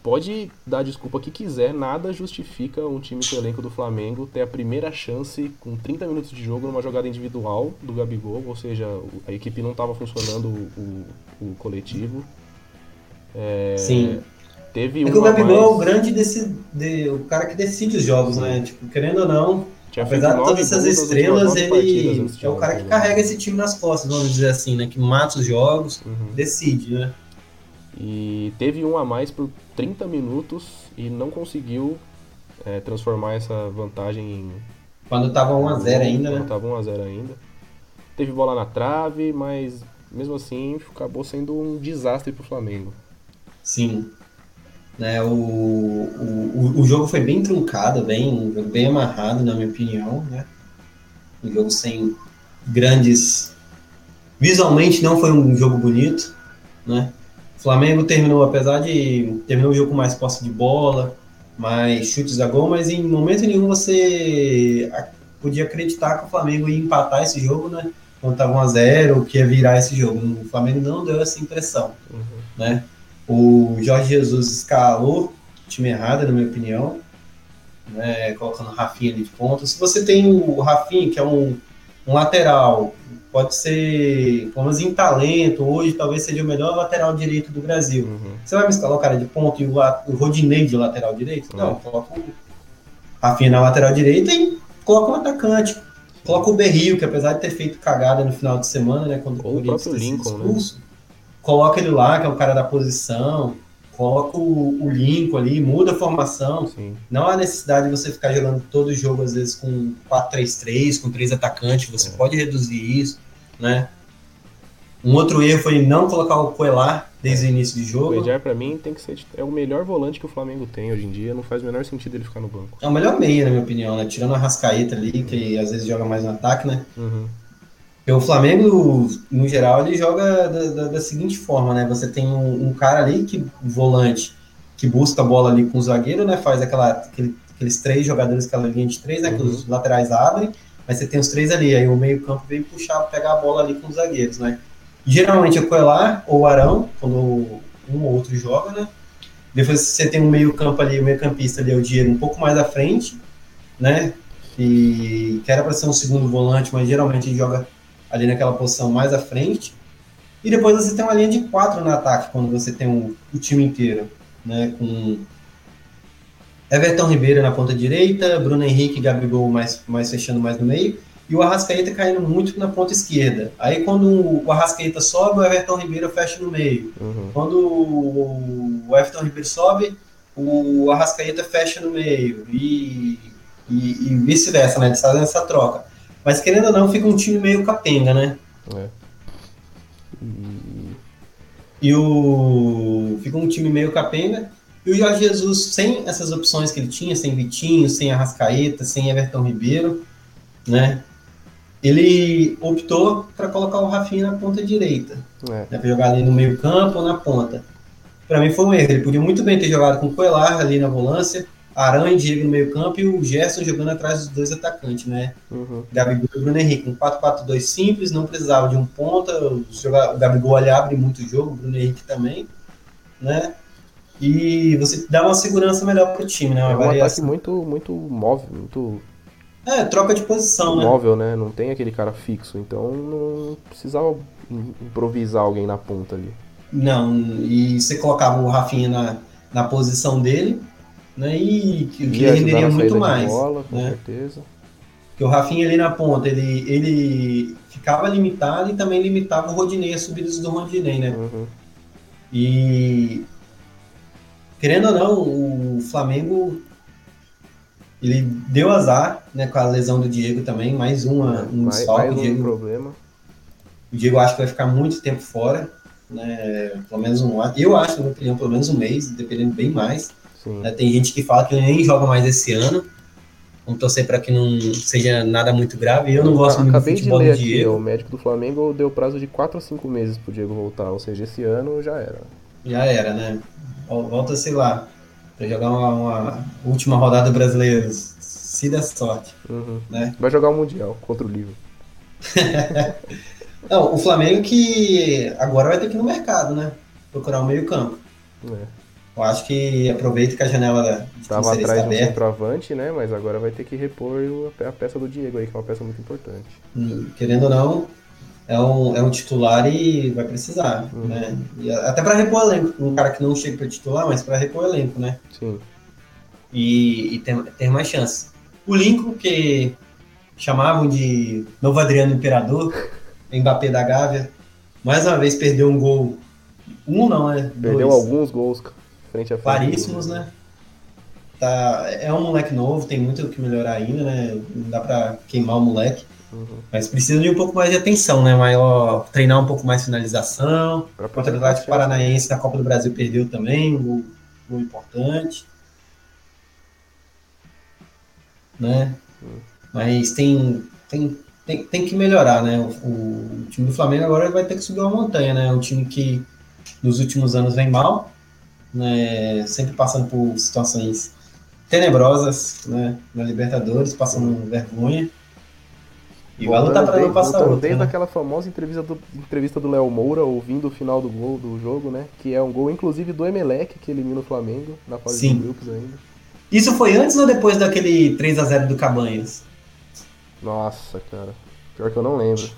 pode dar desculpa que quiser, nada justifica um time com o elenco do Flamengo ter a primeira chance com 30 minutos de jogo numa jogada individual do Gabigol, ou seja, a equipe não estava funcionando o, o- coletivo. É, Sim. Teve É que o Gabigol é o mais, grande desse, de- o cara que decide os jogos, né? Tipo, querendo ou não, tinha apesar de todas essas estrelas, ele é o cara que jogar. carrega esse time nas costas, vamos dizer assim, né? Que mata os jogos, Uhum. decide, né? E teve um a mais por 30 minutos e não conseguiu é, transformar essa vantagem em Quando tava 1x0 ainda, Quando né? Tava 1x0 ainda. Teve bola na trave, mas mesmo assim acabou sendo um desastre pro Flamengo. Sim. Né, o, o, o- jogo foi bem truncado, bem, bem amarrado, na minha opinião, né? Um jogo sem grandes. Visualmente não foi um jogo bonito, né? O Flamengo terminou, apesar de. terminou o jogo com mais posse de bola, mais chutes a gol, mas em momento nenhum você a- podia acreditar que o Flamengo ia empatar esse jogo, né? Quando tava 1x0, que ia virar esse jogo. O Flamengo não deu essa impressão Uhum. né? O Jorge Jesus escalou o time errado, na minha opinião, né? colocando o Rafinha ali de ponta. Se você tem o Rafinha, que é um, um lateral, pode ser, pelo menos em talento, hoje talvez seja o melhor lateral direito do Brasil. Uhum. Você vai me escalar o cara de ponta e o, o Rodinei de lateral direito? Não, coloca o Rafinha na lateral direita e coloca um atacante. Coloca o Berrio, que apesar de ter feito cagada no final de semana, né? Quando Ou o Corinthians Lincoln, né? expulso, Coloca ele lá, que é o cara da posição. Coloca o, o Lincoln ali, muda a formação. Sim. Não há necessidade de você ficar jogando todo jogo, às vezes, com 4-3-3, com três atacantes. Você É. pode reduzir isso, né? Um outro erro foi não colocar o Coelar desde o início O jogo. Edjar, pra mim, tem que ser. É o melhor volante que o Flamengo tem hoje em dia. Não faz o menor sentido ele ficar no banco. É o melhor meia, na minha opinião, né? Tirando a Rascaeta ali, que às vezes joga mais no ataque, né? Uhum. Porque o Flamengo, no geral, ele joga da, da- da seguinte forma, né? Você tem um, um cara ali, que volante, que busca a bola ali com o zagueiro, né? Faz aquela, aquele, aqueles três jogadores, aquela linha de três, né? Que Uhum. os laterais abrem, mas você tem os três ali, aí o meio-campo vem puxar, pegar a bola ali com os zagueiros, né? Geralmente é o Coelar ou o Arão, quando um ou outro joga, né? Depois você tem um meio-campo ali, o meio-campista ali, é o Diego, um pouco mais à frente, né? E que era para ser um segundo volante, mas geralmente ele joga ali naquela posição mais à frente. E depois você tem uma linha de quatro no ataque, quando você tem o, o time inteiro, né? Com Everton Ribeiro na ponta direita, Bruno Henrique e Gabigol mais, mais fechando mais no meio, e o Arrascaeta caindo muito na ponta esquerda. Aí quando o Arrascaeta sobe, o Everton Ribeiro fecha no meio. Uhum. Quando o Everton Ribeiro sobe, o Arrascaeta fecha no meio. E, e, e vice-versa, né? Eles fazem essa troca. Mas querendo ou não, fica um time meio capenga, né? É. E- E o. Fica um time meio capenga. E o Jorge Jesus, sem essas opções que ele tinha, sem Vitinho, sem Arrascaeta, sem Everton Ribeiro, né? Ele optou para colocar o Rafinha na ponta direita. é. né, para jogar ali no meio campo ou na ponta. Para mim foi um erro. Ele podia muito bem ter jogado com o Coelar ali na volância, Arão e Diego no meio campo e o Gerson jogando atrás dos dois atacantes, né? Uhum. Gabigol e Bruno Henrique. Um 4-4-2 simples, não precisava de um ponta. O Gabigol ali abre muito o jogo, o Bruno Henrique também, né? E você dá uma segurança melhor pro time, né? Uma É um ataque variação. muito, muito móvel, muito É, troca de posição, né? móvel, né? Não tem aquele cara fixo, então não precisava im- improvisar alguém na ponta ali. Não, e você colocava o Rafinha na, na posição dele, né? E que, ele renderia muito mais. bola, com né? certeza. Porque o Rafinha ali na ponta, ele, ele ficava limitado e também limitava o Rodinei, as subidas do Rodinei, né? Uhum. E querendo ou não, o Flamengo ele deu azar, né, com a lesão do Diego também, mais uma, um mais, desfalque. mais o um Diego, problema. o Diego acho que vai ficar muito tempo fora, né? Pelo menos um, eu acho, na minha opinião, pelo menos um mês, dependendo bem mais. Né? Tem gente que fala que ele nem joga mais esse ano. Vamos torcer para que não seja nada muito grave. Eu não gosto muito do Acabei de futebol ler do aqui, Diego. o médico do Flamengo deu prazo de 4 a 5 meses pro Diego voltar, ou seja, esse ano já era. Já era, né? Vol- Volta, sei lá, para jogar uma, uma última rodada brasileira, se der sorte, Uhum. né? Vai jogar o Mundial contra o Livro. Não, o Flamengo que agora vai ter que ir no mercado, né? Procurar um meio campo. É. Eu acho que aproveita que a janela de Tava transferência atrás de um centroavante, né? Mas agora vai ter que repor o- a peça do Diego aí, que é uma peça muito importante. Hum, Querendo ou não, é um, é um titular e vai precisar, Uhum. né? E até para repor elenco. Um cara que não chega para titular, mas para repor elenco, né? Sim. e, e ter, ter mais chances. O Lincoln, que chamavam de novo Adriano Imperador, Mbappé da Gávea, mais uma vez perdeu um gol. Um não, né? Perdeu Dois. alguns gols frente a frente. Claríssimos, né? Tá, é um moleque novo, tem muito o que melhorar ainda, né? Não dá pra queimar o moleque. Uhum. Mas precisa de um pouco mais de atenção, né? Maior, treinar um pouco mais finalização. Contra o Atlético Paranaense na Copa do Brasil perdeu também, um gol, importante. Né? Mas tem, tem, tem, tem que melhorar, né? O, o time do Flamengo agora vai ter que subir uma montanha, né? É um time que nos últimos anos vem mal, né? Sempre passando por situações tenebrosas, né? Na Libertadores, passando vergonha. E vai lutar para não passar outra, Desde né? aquela famosa entrevista do, entrevista do Léo Moura, ouvindo o final do gol do jogo, né? Que é um gol, inclusive, do Emelec, que elimina o Flamengo na fase Sim. de grupos ainda. Isso foi antes ou depois daquele 3 a 0 do Cabanhas? Nossa, cara. Pior que eu não lembro.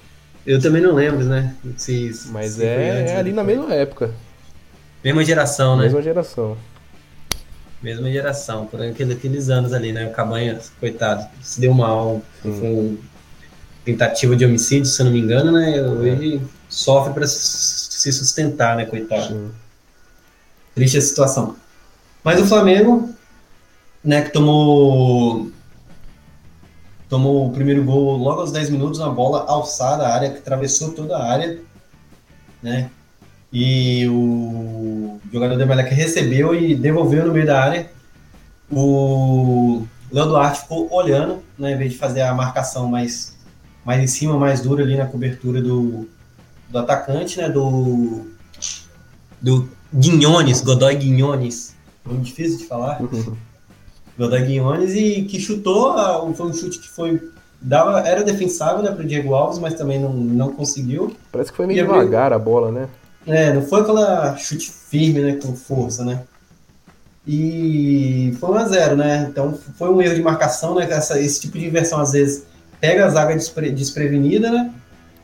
Eu também não lembro, né? Se, Mas se é, antes é ali na mesma época. Mesma geração, né? Mesma geração. Mesma geração, por aquele- aqueles anos ali, né? O Cabanhas, coitado, se deu mal. Foi uma tentativa de homicídio, se eu não me engano, né? Hoje sofre para se sustentar, né? Coitado. Sim. Triste a situação. Mas o Flamengo, né, que tomou tomou o primeiro gol logo aos 10 minutos, uma bola alçada à área, que atravessou toda a área, né? E o jogador do Emelec recebeu e devolveu no meio da área. O Léo Duarte ficou olhando, né, em vez de fazer a marcação mais, mais em cima, mais dura ali na cobertura do, do atacante, né, do, do Guinhones, Godoy Guinhones, muito difícil de falar, Gol da Guiones e que chutou, foi um chute que foi dava, era defensável né, para o Diego Alves, mas também não, não conseguiu. Parece que foi meio devagar a bola, né? É, não foi aquela chute firme, né, com força, né? E foi 1 a 0 né? Então foi um erro de marcação, né? Essa, esse tipo de inversão às vezes pega a zaga despre, desprevenida, né?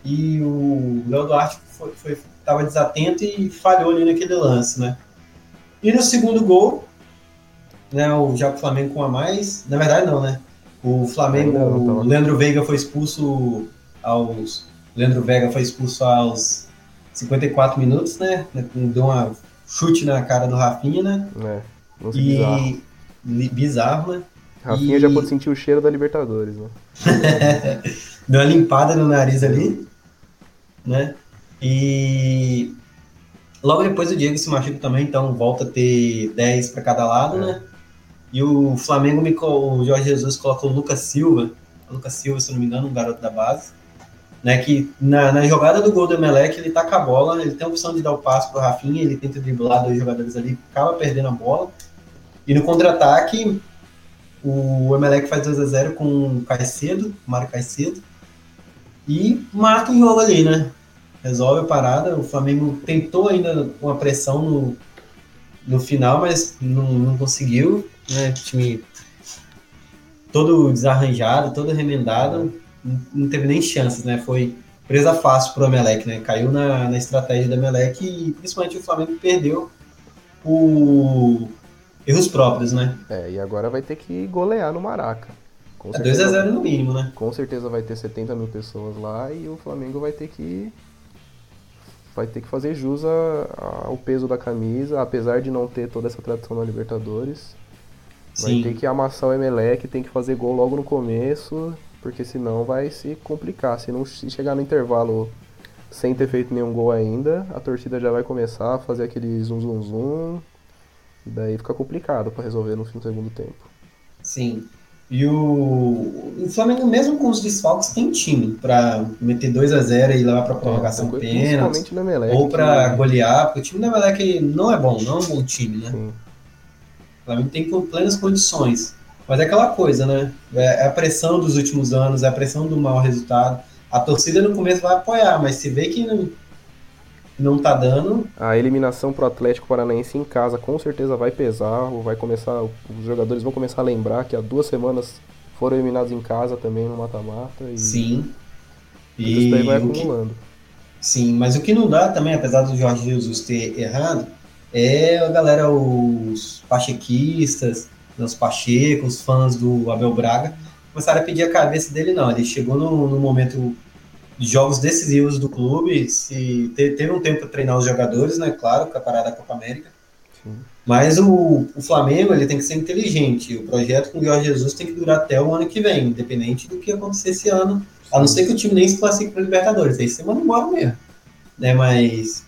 E o Léo Duarte foi, foi, tava desatento e falhou ali naquele lance, né? E no segundo gol, né, o, já o Flamengo com a mais, na verdade não, né? O Flamengo, o Leandro Veiga foi expulso aos Leandro Veiga foi expulso aos 54 minutos, né? Deu uma chute na cara do Rafinha, né? É, e bizarro. bizarro, né? Rafinha e... já pôde sentir o cheiro da Libertadores, né? Deu uma limpada no nariz ali, né? E logo depois o Diego se machuca também, então volta a ter 10 para cada lado, é. né? E o Flamengo, me, o Jorge Jesus colocou o Lucas Silva, o Lucas Silva, se não me engano, um garoto da base, né, que na, na jogada do gol do Emelec, ele taca a bola, ele tem a opção de dar o passo pro Rafinha, ele tenta driblar dois jogadores ali, acaba perdendo a bola. E no contra-ataque, o Emelec faz 2 a 0 com o Caicedo, Mário Caicedo, e mata o jogo ali, né? Resolve a parada. O Flamengo tentou ainda uma pressão no, no final, mas não, não conseguiu. Né? Time todo desarranjado, todo remendado não teve nem chances, né? Foi presa fácil pro Emelec, né? Caiu na, na estratégia do Emelec e principalmente o Flamengo perdeu o erros próprios, né? É, e agora vai ter que golear no Maraca. Com é 2x0 no mínimo, né? Com certeza vai ter 70 mil pessoas lá e o Flamengo vai ter que vai ter que fazer jus ao peso da camisa, apesar de não ter toda essa tradição na Libertadores. Vai Sim. ter que amassar o Emelec, tem que fazer gol logo no começo porque senão vai se complicar. Se não se chegar no intervalo sem ter feito nenhum gol ainda, a torcida já vai começar a fazer aquele zum zum zum. E daí fica complicado para resolver no fim do segundo tempo. Sim. E o, o Flamengo, mesmo com os desfalques, tem time para meter 2 a 0 e levar para é, prorrogação é, pênalti. Ou para que... golear, porque o time da Melec não é bom, não é um bom time, né? Sim. O Flamengo tem plenas condições. Mas é aquela coisa, né? É, é a pressão dos últimos anos, é a pressão do mau resultado. A torcida no começo vai apoiar, mas se vê que não, não tá dando. A eliminação pro Atlético Paranaense em casa com certeza vai pesar, vai começar. Os jogadores vão começar a lembrar que há duas semanas foram eliminados em casa também no mata-mata. E... Sim. E isso daí vai acumulando. Que... Sim, mas o que não dá também, apesar do Jorge Jesus ter errado, é a galera, os pachequistas, os Pacheco, os fãs do Abel Braga, começaram a pedir a cabeça dele, não. Ele chegou no, momento jogos decisivos do clube, se teve um tempo para treinar os jogadores, né? Claro, com a parada da Copa América. Sim. Mas o, o, Flamengo ele tem que ser inteligente. O projeto com o Jorge Jesus tem que durar até o ano que vem, independente do que acontecer esse ano. A não ser que o time nem se classifique para Libertadores. Aí você manda embora mesmo. Né? Mas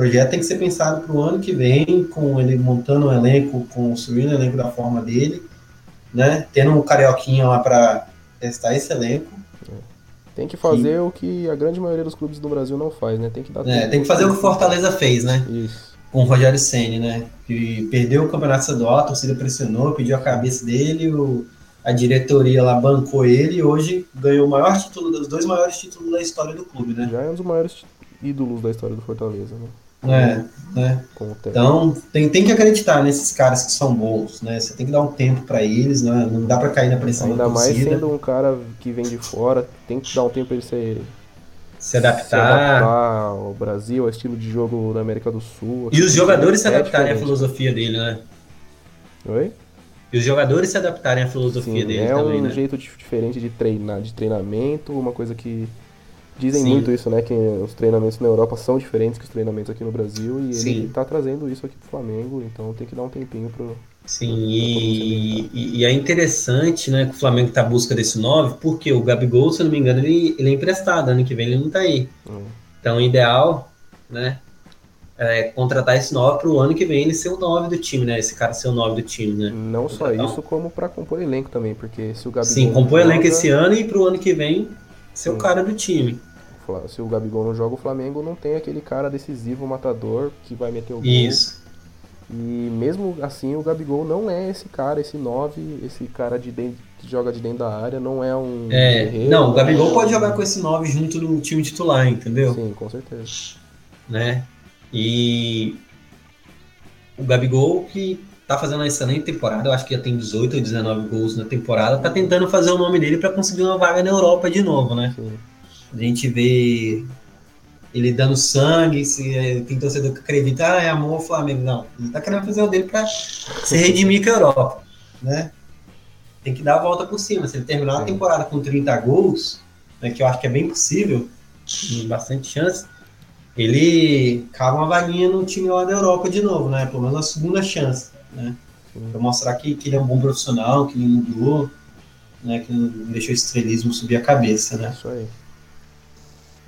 projeto tem que ser pensado para o ano que vem, com ele montando um elenco, construindo o elenco da forma dele, né? Tendo um carioquinha lá para testar esse elenco. Tem que fazer que... o que a grande maioria dos clubes do Brasil não faz, né? Tem que dar é, tem que fazer o que o Fortaleza fez, né? Isso. Com o Rogério Ceni, né? Que perdeu o Campeonato Estadual, a torcida pressionou, pediu a cabeça dele, o, a diretoria lá bancou ele e hoje ganhou o maior título, os dois maiores títulos da história do clube, né? Já é um dos maiores ídolos da história do Fortaleza, né? É, né? Então tem, tem que acreditar nesses caras que são bons, né? Você tem que dar um tempo para eles, né? Não dá para cair na pressão Ainda da mais sendo um cara que vem de fora, tem que dar um tempo para ele ser se adaptar. se adaptar ao Brasil, ao estilo de jogo da América do Sul. E os jogadores se é adaptarem à filosofia dele, né? Oi? E os jogadores se adaptarem à filosofia Sim, dele é também, um né? jeito diferente de treinar, de treinamento, uma coisa que Dizem Sim. muito isso, né? Que os treinamentos na Europa são diferentes que os treinamentos aqui no Brasil e Sim. ele tá trazendo isso aqui pro Flamengo, então tem que dar um tempinho pro. Sim, pro, e, e, e, é interessante, né, que o Flamengo tá à busca desse 9, porque o Gabigol, se eu não me engano, ele, ele é emprestado, ano que vem ele não tá aí. Hum. Então, o ideal, né, é contratar esse 9 pro ano que vem ele ser o 9 do time, né? Esse cara ser o 9 do time, né? Não só isso, como para compor elenco também, porque se o Gabigol. Sim, compor elenco esse ano e pro ano que vem ser Sim. o cara do time se o Gabigol não joga, o Flamengo não tem aquele cara decisivo, matador, que vai meter o gol. Isso. E mesmo assim o Gabigol não é esse cara, esse 9, esse cara de dentro, que joga de dentro da área, não é um. É, guerreiro, não, o Gabigol é- pode jogar com esse 9 junto no time titular, entendeu? Sim, com certeza. Né? E o Gabigol que tá fazendo uma excelente temporada, eu acho que já tem 18 ou 19 gols na temporada, tá tentando fazer o nome dele para conseguir uma vaga na Europa de novo, né? Sim. A gente vê ele dando sangue, se é, tem torcedor que acredita, ah, é amor ao Flamengo. Não, ele tá querendo fazer o dele para se redimir com a Europa, né? Tem que dar a volta por cima. Se ele terminar a temporada com 30 gols, né, que eu acho que é bem possível, tem bastante chance, ele cava uma vaguinha no time lá da Europa de novo, né? Pelo menos a segunda chance, né? Pra mostrar que, que ele é um bom profissional, que ele mudou, né? Que não deixou o estrelismo subir a cabeça, né? Isso aí.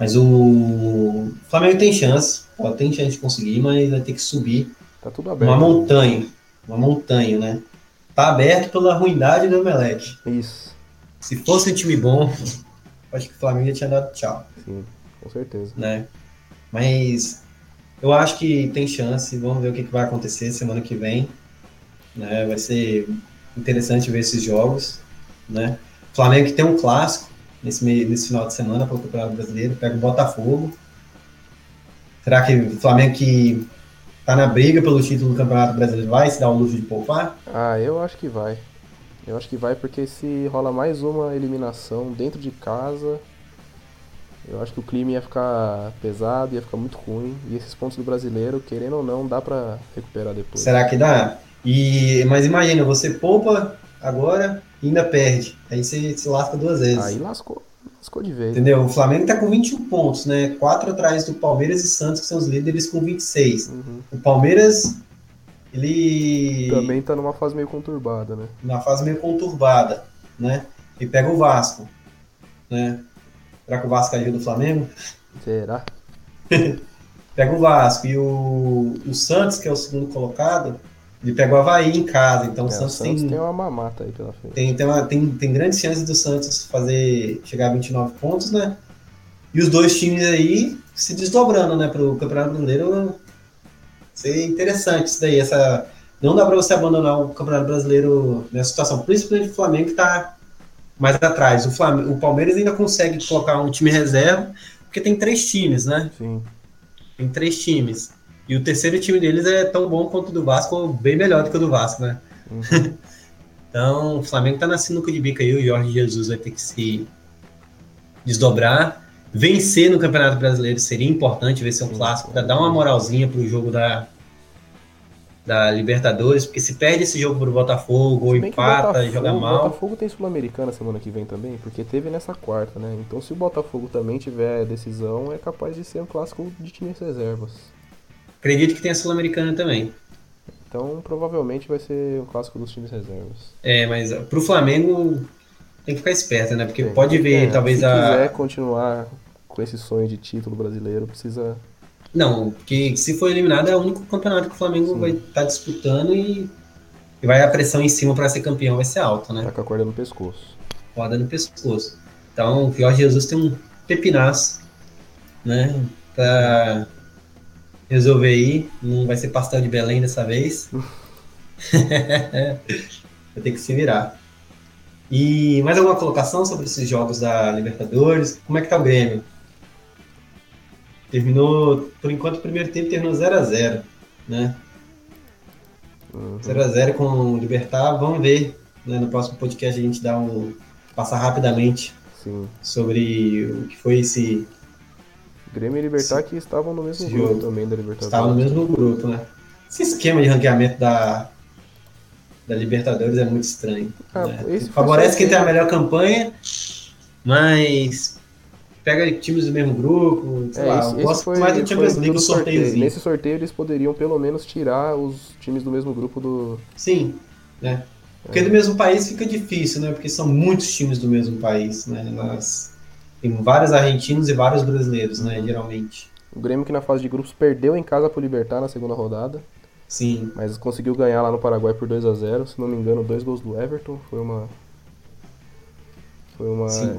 Mas o Flamengo tem chance, pode tem chance de conseguir, mas vai ter que subir Tá tudo aberto. uma montanha, uma montanha, né? Tá aberto pela ruindade do Emelec. Isso. Se fosse um time bom, acho que o Flamengo já tinha dado tchau, Sim, com certeza. né? Mas eu acho que tem chance, vamos ver o que, que vai acontecer semana que vem, né? Vai ser interessante ver esses jogos, né? O Flamengo que tem um clássico nesse, meio, nesse final de semana para o Campeonato Brasileiro, pega o Botafogo. Será que o Flamengo que tá na briga pelo título do Campeonato Brasileiro vai se dar o luxo de poupar? Ah, eu acho que vai. Eu acho que vai porque se rola mais uma eliminação dentro de casa, eu acho que o clima ia ficar pesado, ia ficar muito ruim. E esses pontos do brasileiro, querendo ou não, dá pra recuperar depois. Será que dá? E, mas imagina, você poupa agora e ainda perde. Aí você se lasca duas vezes. Aí lascou, lascou de vez. Entendeu? O Flamengo tá com 21 pontos, né? Quatro atrás do Palmeiras e Santos, que são os líderes com 26. Uhum. O Palmeiras, ele. Também tá numa fase meio conturbada, né? Uma fase meio conturbada, né? E pega o Vasco, né? Será que o Vasco ajuda o Flamengo? Será? Pega o Vasco e o, o Santos, que é o segundo colocado, ele pega o Havaí em casa. Então o É, o Santos, Santos tem, tem uma mamata aí pela frente. tem, tem, uma- tem, tem grandes chances do Santos fazer chegar a 29 pontos, né? E os dois times aí se desdobrando, né, pro Campeonato Brasileiro. Ser interessante isso daí. Essa, não dá para você abandonar o Campeonato Brasileiro nessa situação, principalmente o Flamengo que tá mais atrás. O, Flamengo, o Palmeiras ainda consegue colocar um time reserva, porque tem três times, né? Sim. Tem três times. E o terceiro time deles é tão bom quanto o do Vasco, ou bem melhor do que o do Vasco, né? Uhum. Então, o Flamengo tá na sinuca de bica aí, o Jorge Jesus vai ter que se desdobrar. Vencer no Campeonato Brasileiro seria importante, vencer um clássico, para dar uma moralzinha pro jogo da, da Libertadores, porque se perde esse jogo pro Botafogo, ou o empata, Botafogo- joga O mal. Botafogo tem Sul-Americana semana que vem também, porque teve nessa quarta, né? Então se o Botafogo também tiver decisão, é capaz de ser um clássico de times reservas. Acredito que tem a Sul-Americana também. Então provavelmente vai ser um clássico dos times reservas. É, mas pro Flamengo tem que ficar esperto, né? Porque Tem. pode ver, É, talvez se a. quiser continuar com esse sonho de título brasileiro, precisa. Não, porque se for eliminado é o único campeonato que o Flamengo Sim. vai estar disputando e, e vai a pressão em cima para ser campeão vai ser alta, né? Tá com a corda no pescoço. Roda no pescoço. Então o Jorge Jesus tem um pepinaço, né? Pra resolver aí. Não vai ser pastel de Belém dessa vez. vai ter que se virar. E mais alguma colocação sobre esses jogos da Libertadores? Como é que tá o Grêmio? Terminou, por enquanto, o primeiro tempo terminou 0x0, né? Uhum. 0x0 com o Libertar. Vamos ver. né? No próximo podcast a gente dá um. passar rapidamente Sim. sobre o que foi esse. Grêmio e Libertar que estavam no mesmo Esse grupo também da Libertadores. Estava no mesmo grupo, né? Esse esquema de ranqueamento da, da Libertadores é muito estranho. Ah, né? Favorece quem tem a melhor campanha, mas pega times do mesmo grupo. Sei É, lá, esse, gosto foi, mais do Champions League, sorteio. Nesse sorteio eles poderiam pelo menos tirar os times do mesmo grupo do. Sim, né? Porque do mesmo país fica difícil, né? Porque são muitos times do mesmo país, né? Nós, tem vários argentinos e vários brasileiros, né? Geralmente. O Grêmio que na fase de grupos perdeu em casa pro Libertar na segunda rodada, Sim. mas conseguiu ganhar lá no Paraguai por 2 a 0 Se não me engano, dois gols do Everton. Foi uma. Foi uma. Sim.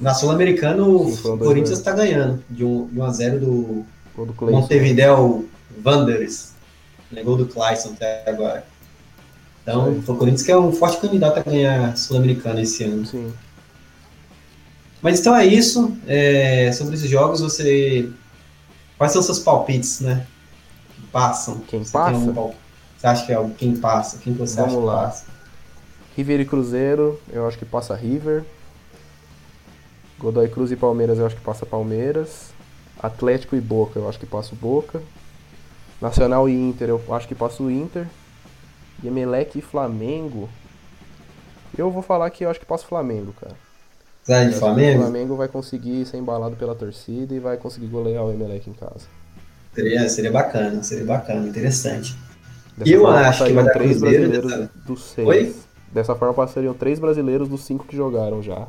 Na Sul-Americana, o Corinthians está ganhando de 1 um, de um a 0 do Gol do. Montevideo Wanderers. né? Gol do Clayson até agora. Então, o Corinthians que é um forte candidato a ganhar Sul-Americana esse ano. Sim. Mas então é isso. É, sobre esses jogos, você. Quais são os seus palpites, né? Que passam. Quem Você passa? palpite? Você acha que é quem passa? Quem você Vamos acha que lá. passa? River e Cruzeiro, eu acho que passa River. Godoy Cruz e Palmeiras, eu acho que passa Palmeiras. Atlético e Boca, eu acho que passa o Boca. Nacional e Inter, eu acho que passa o Inter. E Emelec e Flamengo. Eu vou falar que eu acho que passa o Flamengo, cara. De que O Flamengo? Flamengo vai conseguir ser embalado pela torcida e vai conseguir golear o Emelec em casa. Seria, seria bacana, seria bacana, interessante. Dessa Eu acho que vai dar três Cruzeiro, brasileiros né? dos seis. Oi? Dessa forma passariam três brasileiros dos cinco que jogaram já.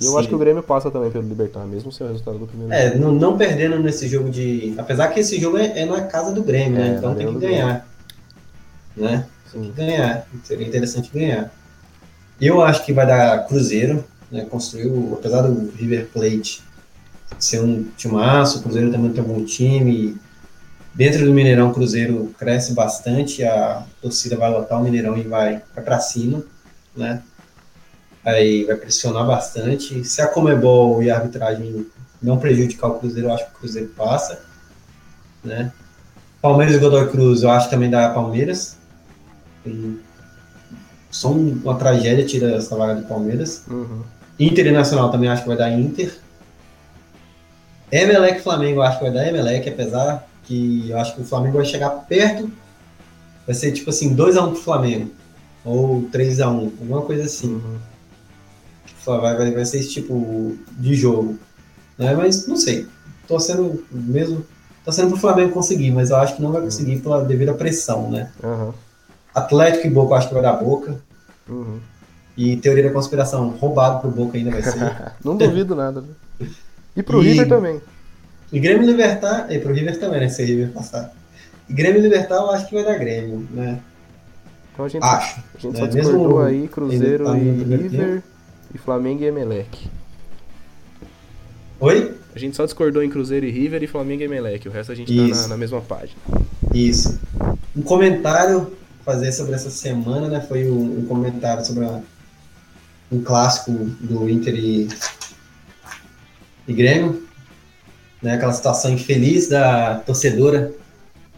E eu Sim. acho que o Grêmio passa também pelo Libertar, mesmo sem o resultado do primeiro É, não, não perdendo nesse jogo de. Apesar que esse jogo é, é na casa do Grêmio, É, né? Então tem que ganhar. Né? Sim. ganhar. Seria interessante ganhar. Eu acho que vai dar Cruzeiro, né? Construiu, apesar do River Plate ser um timaço, o Cruzeiro também tem um bom time. Dentro do Mineirão, o Cruzeiro cresce bastante, a torcida vai lotar o Mineirão e vai, vai para cima, né? Aí vai pressionar bastante. Se a Comebol e a arbitragem não prejudicar o Cruzeiro, eu acho que o Cruzeiro passa, né? Palmeiras e Godoy Cruz, eu acho que também dá Palmeiras. Tem- Só um- uma tragédia tira essa vaga do Palmeiras. Uhum. Inter e Nacional também acho que vai dar Inter. Emelec e Flamengo acho que vai dar Emelec, apesar que eu acho que o Flamengo vai chegar perto. Vai ser tipo assim, 2x1 pro Flamengo. Ou 3x1, alguma coisa assim. Uhum. Vai, vai, vai ser esse tipo de jogo. Né? Mas não sei. Torcendo mesmo. Torcendo pro Flamengo conseguir, mas eu acho que não vai conseguir pela devida pressão, né? Aham. Atlético e Boca eu acho que vai dar Boca. Uhum. E teoria da conspiração, roubado pro Boca ainda vai ser. Não duvido nada. viu? E pro E- River também. E Grêmio e Libertar, e pro River também, né? Se o River passar. E Grêmio Libertar eu acho que vai dar Grêmio, né? Então a gente, Acho. a gente né? só Mesmo discordou aí ele Cruzeiro tá e River e Flamengo e Emelec. Oi? A gente só discordou em Cruzeiro e River e Flamengo e Emelec. O resto a gente tá Isso. na, na mesma página. Isso. Um comentário fazer sobre essa semana, né? Foi um, um comentário sobre a- um clássico do Inter e, e Grêmio, né? Aquela situação infeliz da torcedora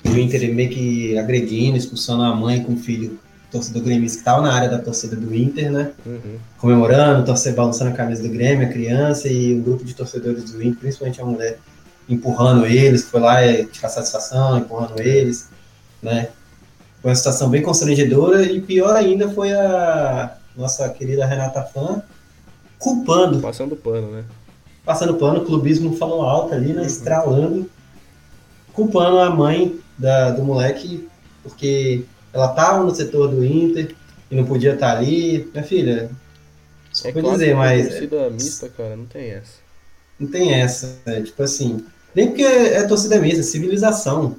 do Inter meio que agredindo, expulsando a mãe com o filho torcedor gremista que estava na área da torcida do Inter, né? Uhum. comemorando, torcendo, balançando a camisa do Grêmio, a criança e um grupo de torcedores do Inter, principalmente a mulher, empurrando eles, foi lá é, tirar satisfação, empurrando eles, né? Foi uma situação bem constrangedora e pior ainda foi a nossa querida Renata Fã culpando, Passando pano, né? passando pano, o clubismo falou alto ali, né? Estralando, culpando a mãe da, do moleque porque ela estava no setor do Inter e não podia estar ali. Minha filha, É claro dizer, que mas torcida mista, cara, não tem essa. Não tem essa. é, tipo assim, nem porque é torcida mista, é civilização.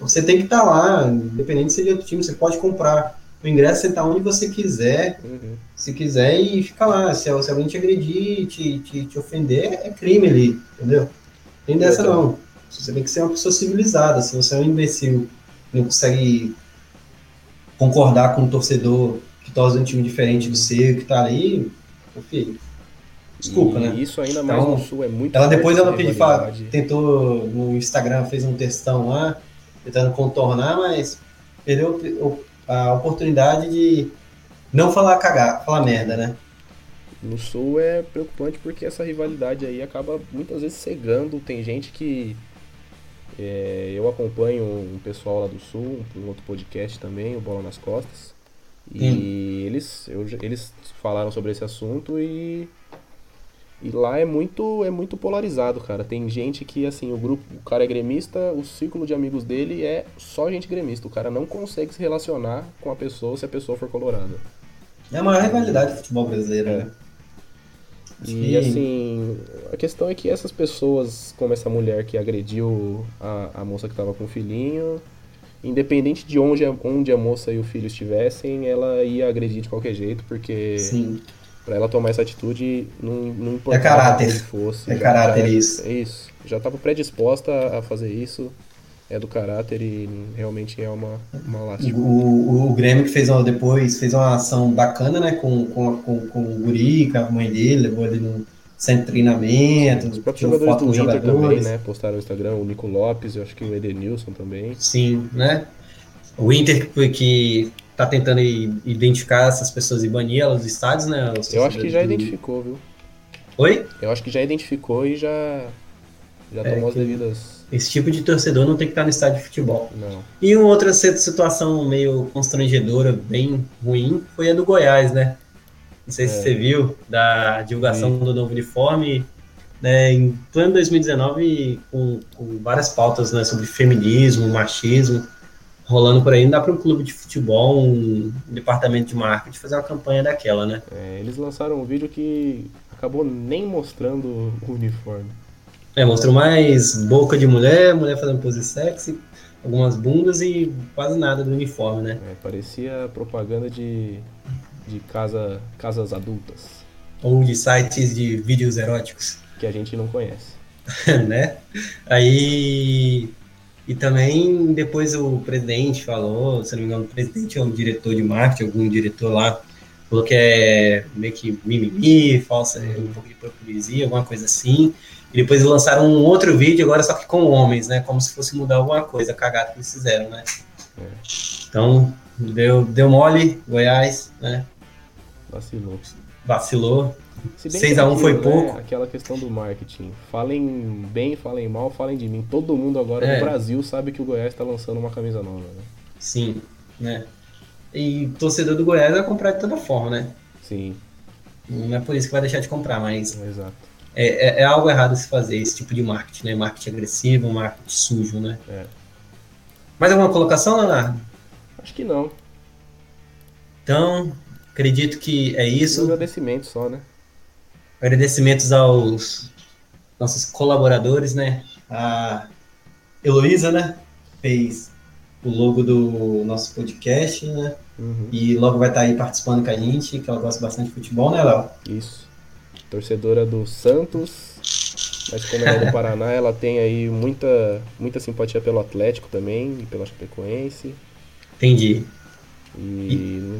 Você, tem que estar lá, independente se é de outro time, você pode comprar o ingresso, sentar onde você quiser, Uhum. se quiser, e ficar lá. Se, se alguém te agredir, te, te, te ofender, é crime ali, entendeu? Tem dessa não. Você tem que ser uma pessoa civilizada. Se você é um imbecil, não consegue concordar com um torcedor que torce um time diferente do seu, que tá ali, meu filho. Desculpa, e né? Isso ainda mais Então, no sul é muito Ela depois ela pediu, tentou no Instagram, fez um textão lá, tentando contornar, mas perdeu a oportunidade de não falar cagar, falar merda, né? No sul é preocupante porque essa rivalidade aí acaba muitas vezes cegando. Tem gente que. é, eu acompanho um pessoal lá do sul, um outro podcast também, o Bola nas Costas. E eles, eu, eles falaram sobre esse assunto e. E lá é muito, é muito polarizado, cara. Tem gente que, assim, o grupo, o cara é gremista, o círculo de amigos dele é só gente gremista. O cara não consegue se relacionar com a pessoa se a pessoa for colorada. É a maior rivalidade do futebol brasileiro, É. né? E que- assim, a questão é que essas pessoas, como essa mulher que agrediu a, a moça que estava com o filhinho, independente de onde onde a moça e o filho estivessem, ela ia agredir de qualquer jeito, porque Sim, pra ela tomar essa atitude não, não importava caráter. fosse. É caráter já- isso. É isso. Já estava predisposta a fazer isso. é do caráter e realmente é uma, uma lástima. O, o, Grêmio que fez uma, depois fez uma ação bacana, né, com, com, com, com o Guri, com a mãe dele, levou ele no centro de treinamento. Os próprios jogadores do Inter jogadores. também, né, postaram no Instagram, o Nico Lopes, eu acho que o Edenilson também. Sim, né, o Inter que, que tá tentando identificar essas pessoas e banir elas dos estádios, né. Eu acho que já do... identificou, viu? Oi? Eu acho que já identificou e já, já é tomou as devidas esse tipo de torcedor não tem que estar no estádio de futebol. Não. E uma outra situação meio constrangedora, bem ruim, foi a do Goiás, né? Não sei é. se você viu, da divulgação Sim. do novo uniforme, né, em plano 2019, com, com, várias pautas né, sobre feminismo, machismo, rolando por aí. Não dá para um clube de futebol, um departamento de marketing fazer uma campanha daquela, né? É, eles lançaram um vídeo que acabou nem mostrando o uniforme. É, mostrou mais boca de mulher, mulher fazendo pose sexy, algumas bundas e quase nada do uniforme, né? É, parecia propaganda de, de casa, casas adultas. Ou de sites de vídeos eróticos. Que a gente não conhece. né? Aí. E também depois o presidente falou, se não me engano, o presidente ou o diretor de marketing, algum diretor lá, falou que é meio que mimimi, falsa, um pouco de hipocrisia, alguma coisa assim. E depois lançaram um outro vídeo, agora só que com homens, né? Como se fosse mudar alguma coisa, cagada que eles fizeram, né? É. Então, deu, deu mole, Goiás, né? Vacilou. Vacilou. 6x1 foi né? pouco. Aquela questão do marketing. Falem bem, falem mal, falem de mim. Todo mundo agora é. no Brasil sabe que o Goiás está lançando uma camisa nova, né? Sim, né? E torcedor do Goiás vai comprar de toda forma, né? Sim. Não é por isso que vai deixar de comprar, mas. Exato é, é, é, algo errado se fazer esse tipo de marketing, né? Marketing agressivo, marketing sujo, né? É. Mais alguma colocação, Leonardo? Acho que não. Então, acredito que é isso. Um agradecimento só, né? Agradecimentos aos nossos colaboradores, né? A Heloísa, né? Fez o logo do nosso podcast, né? Uhum. E logo vai estar aí participando com a gente, que ela gosta bastante de futebol, né, Léo? Isso torcedora do Santos, mas como ela é do Paraná, ela tem aí muita, muita simpatia pelo Atlético também e pela Chapecoense. Entendi. E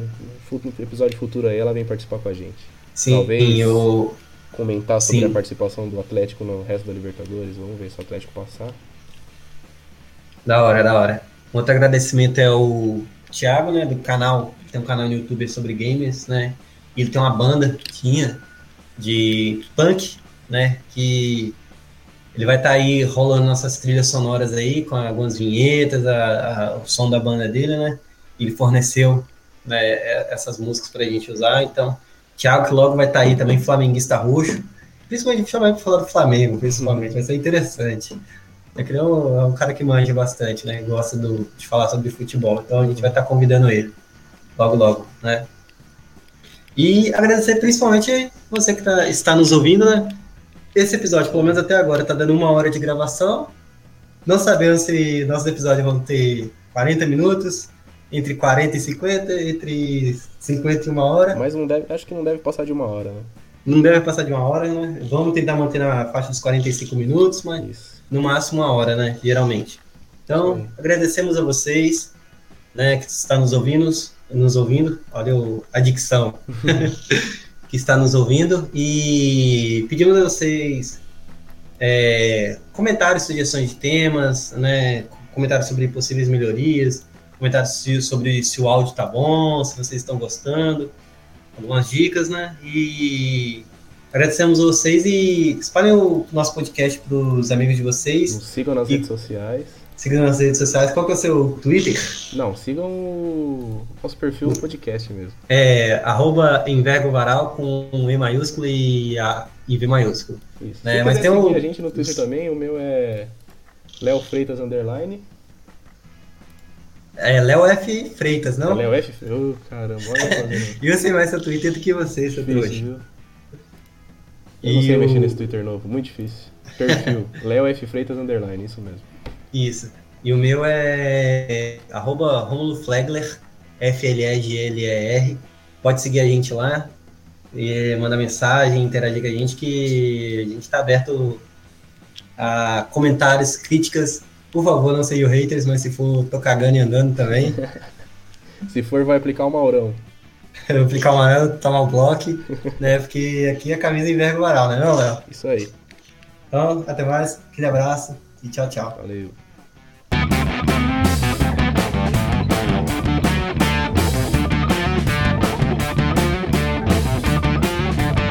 no episódio futuro aí ela vem participar com a gente. Sim, Talvez eu... comentar sobre Sim. a participação do Atlético no resto da Libertadores. Vamos ver se o Atlético passar. Da hora, da hora. Outro agradecimento é o Thiago, né, do canal, tem um canal no YouTube sobre games, né? Ele tem uma banda, tinha, de punk, né? Que ele vai estar tá aí rolando nossas trilhas sonoras aí, com algumas vinhetas, a, a, o som da banda dele, né? Ele forneceu né, essas músicas para a gente usar, então Thiago que logo vai estar tá aí também, flamenguista roxo, principalmente chamar para falar do Flamengo, principalmente, vai ser interessante. É que é um, é um cara que manja bastante, né? Gosta do, de falar sobre futebol, então a gente vai estar tá convidando ele logo, logo, né? E agradecer principalmente você que tá, está nos ouvindo, né? Esse episódio, pelo menos até agora, está dando uma hora de gravação. Não sabemos se nossos episódios vão ter 40 minutos, entre 40 e 50, entre 50 e uma hora. Mas não deve, acho que não deve passar de uma hora, né? Não deve passar de uma hora, né? Vamos tentar manter na faixa dos 45 minutos, mas Isso. no máximo uma hora, né? Geralmente. Então, Sim. agradecemos a vocês, né, que está nos ouvindo nos ouvindo, olha a dicção, que está nos ouvindo, e pedimos a vocês é, comentários, sugestões de temas, né, comentários sobre possíveis melhorias, comentários sobre se o áudio tá bom, se vocês estão gostando, algumas dicas, né, e agradecemos vocês e espalhem o nosso podcast para os amigos de vocês. Nos sigam nas e... redes sociais. Sigam nas redes sociais. Qual que é o seu Twitter? Não, sigam o nosso perfil no podcast mesmo. É arroba Varal com E maiúsculo e, a, e V maiúsculo. Isso. Né? Mas tem um... a gente no Twitter também, o meu é Léo Freitas Underline. É Léo F. Freitas, não? É Léo F. Oh, caramba, olha E eu sei mais seu Twitter do que você, seu hoje. Viu? Eu não sei o... mexer nesse Twitter novo, muito difícil. Perfil, Léo F. Freitas Underline, isso mesmo. Isso. E o meu é arroba Romulo Flegler, F-L-E-G-L-E-R. Pode seguir a gente lá e mandar mensagem, interagir com a gente, que a gente está aberto a comentários, críticas Por favor, não seja o haters, mas se for, tô cagando e andando também. se for, vai aplicar o Maurão. Eu vou aplicar o Maurão, tomar o bloco, né? Porque aqui a camisa enverga o varal, né, não, Léo? Isso aí. Então, até mais, aquele abraço e tchau, tchau. Valeu.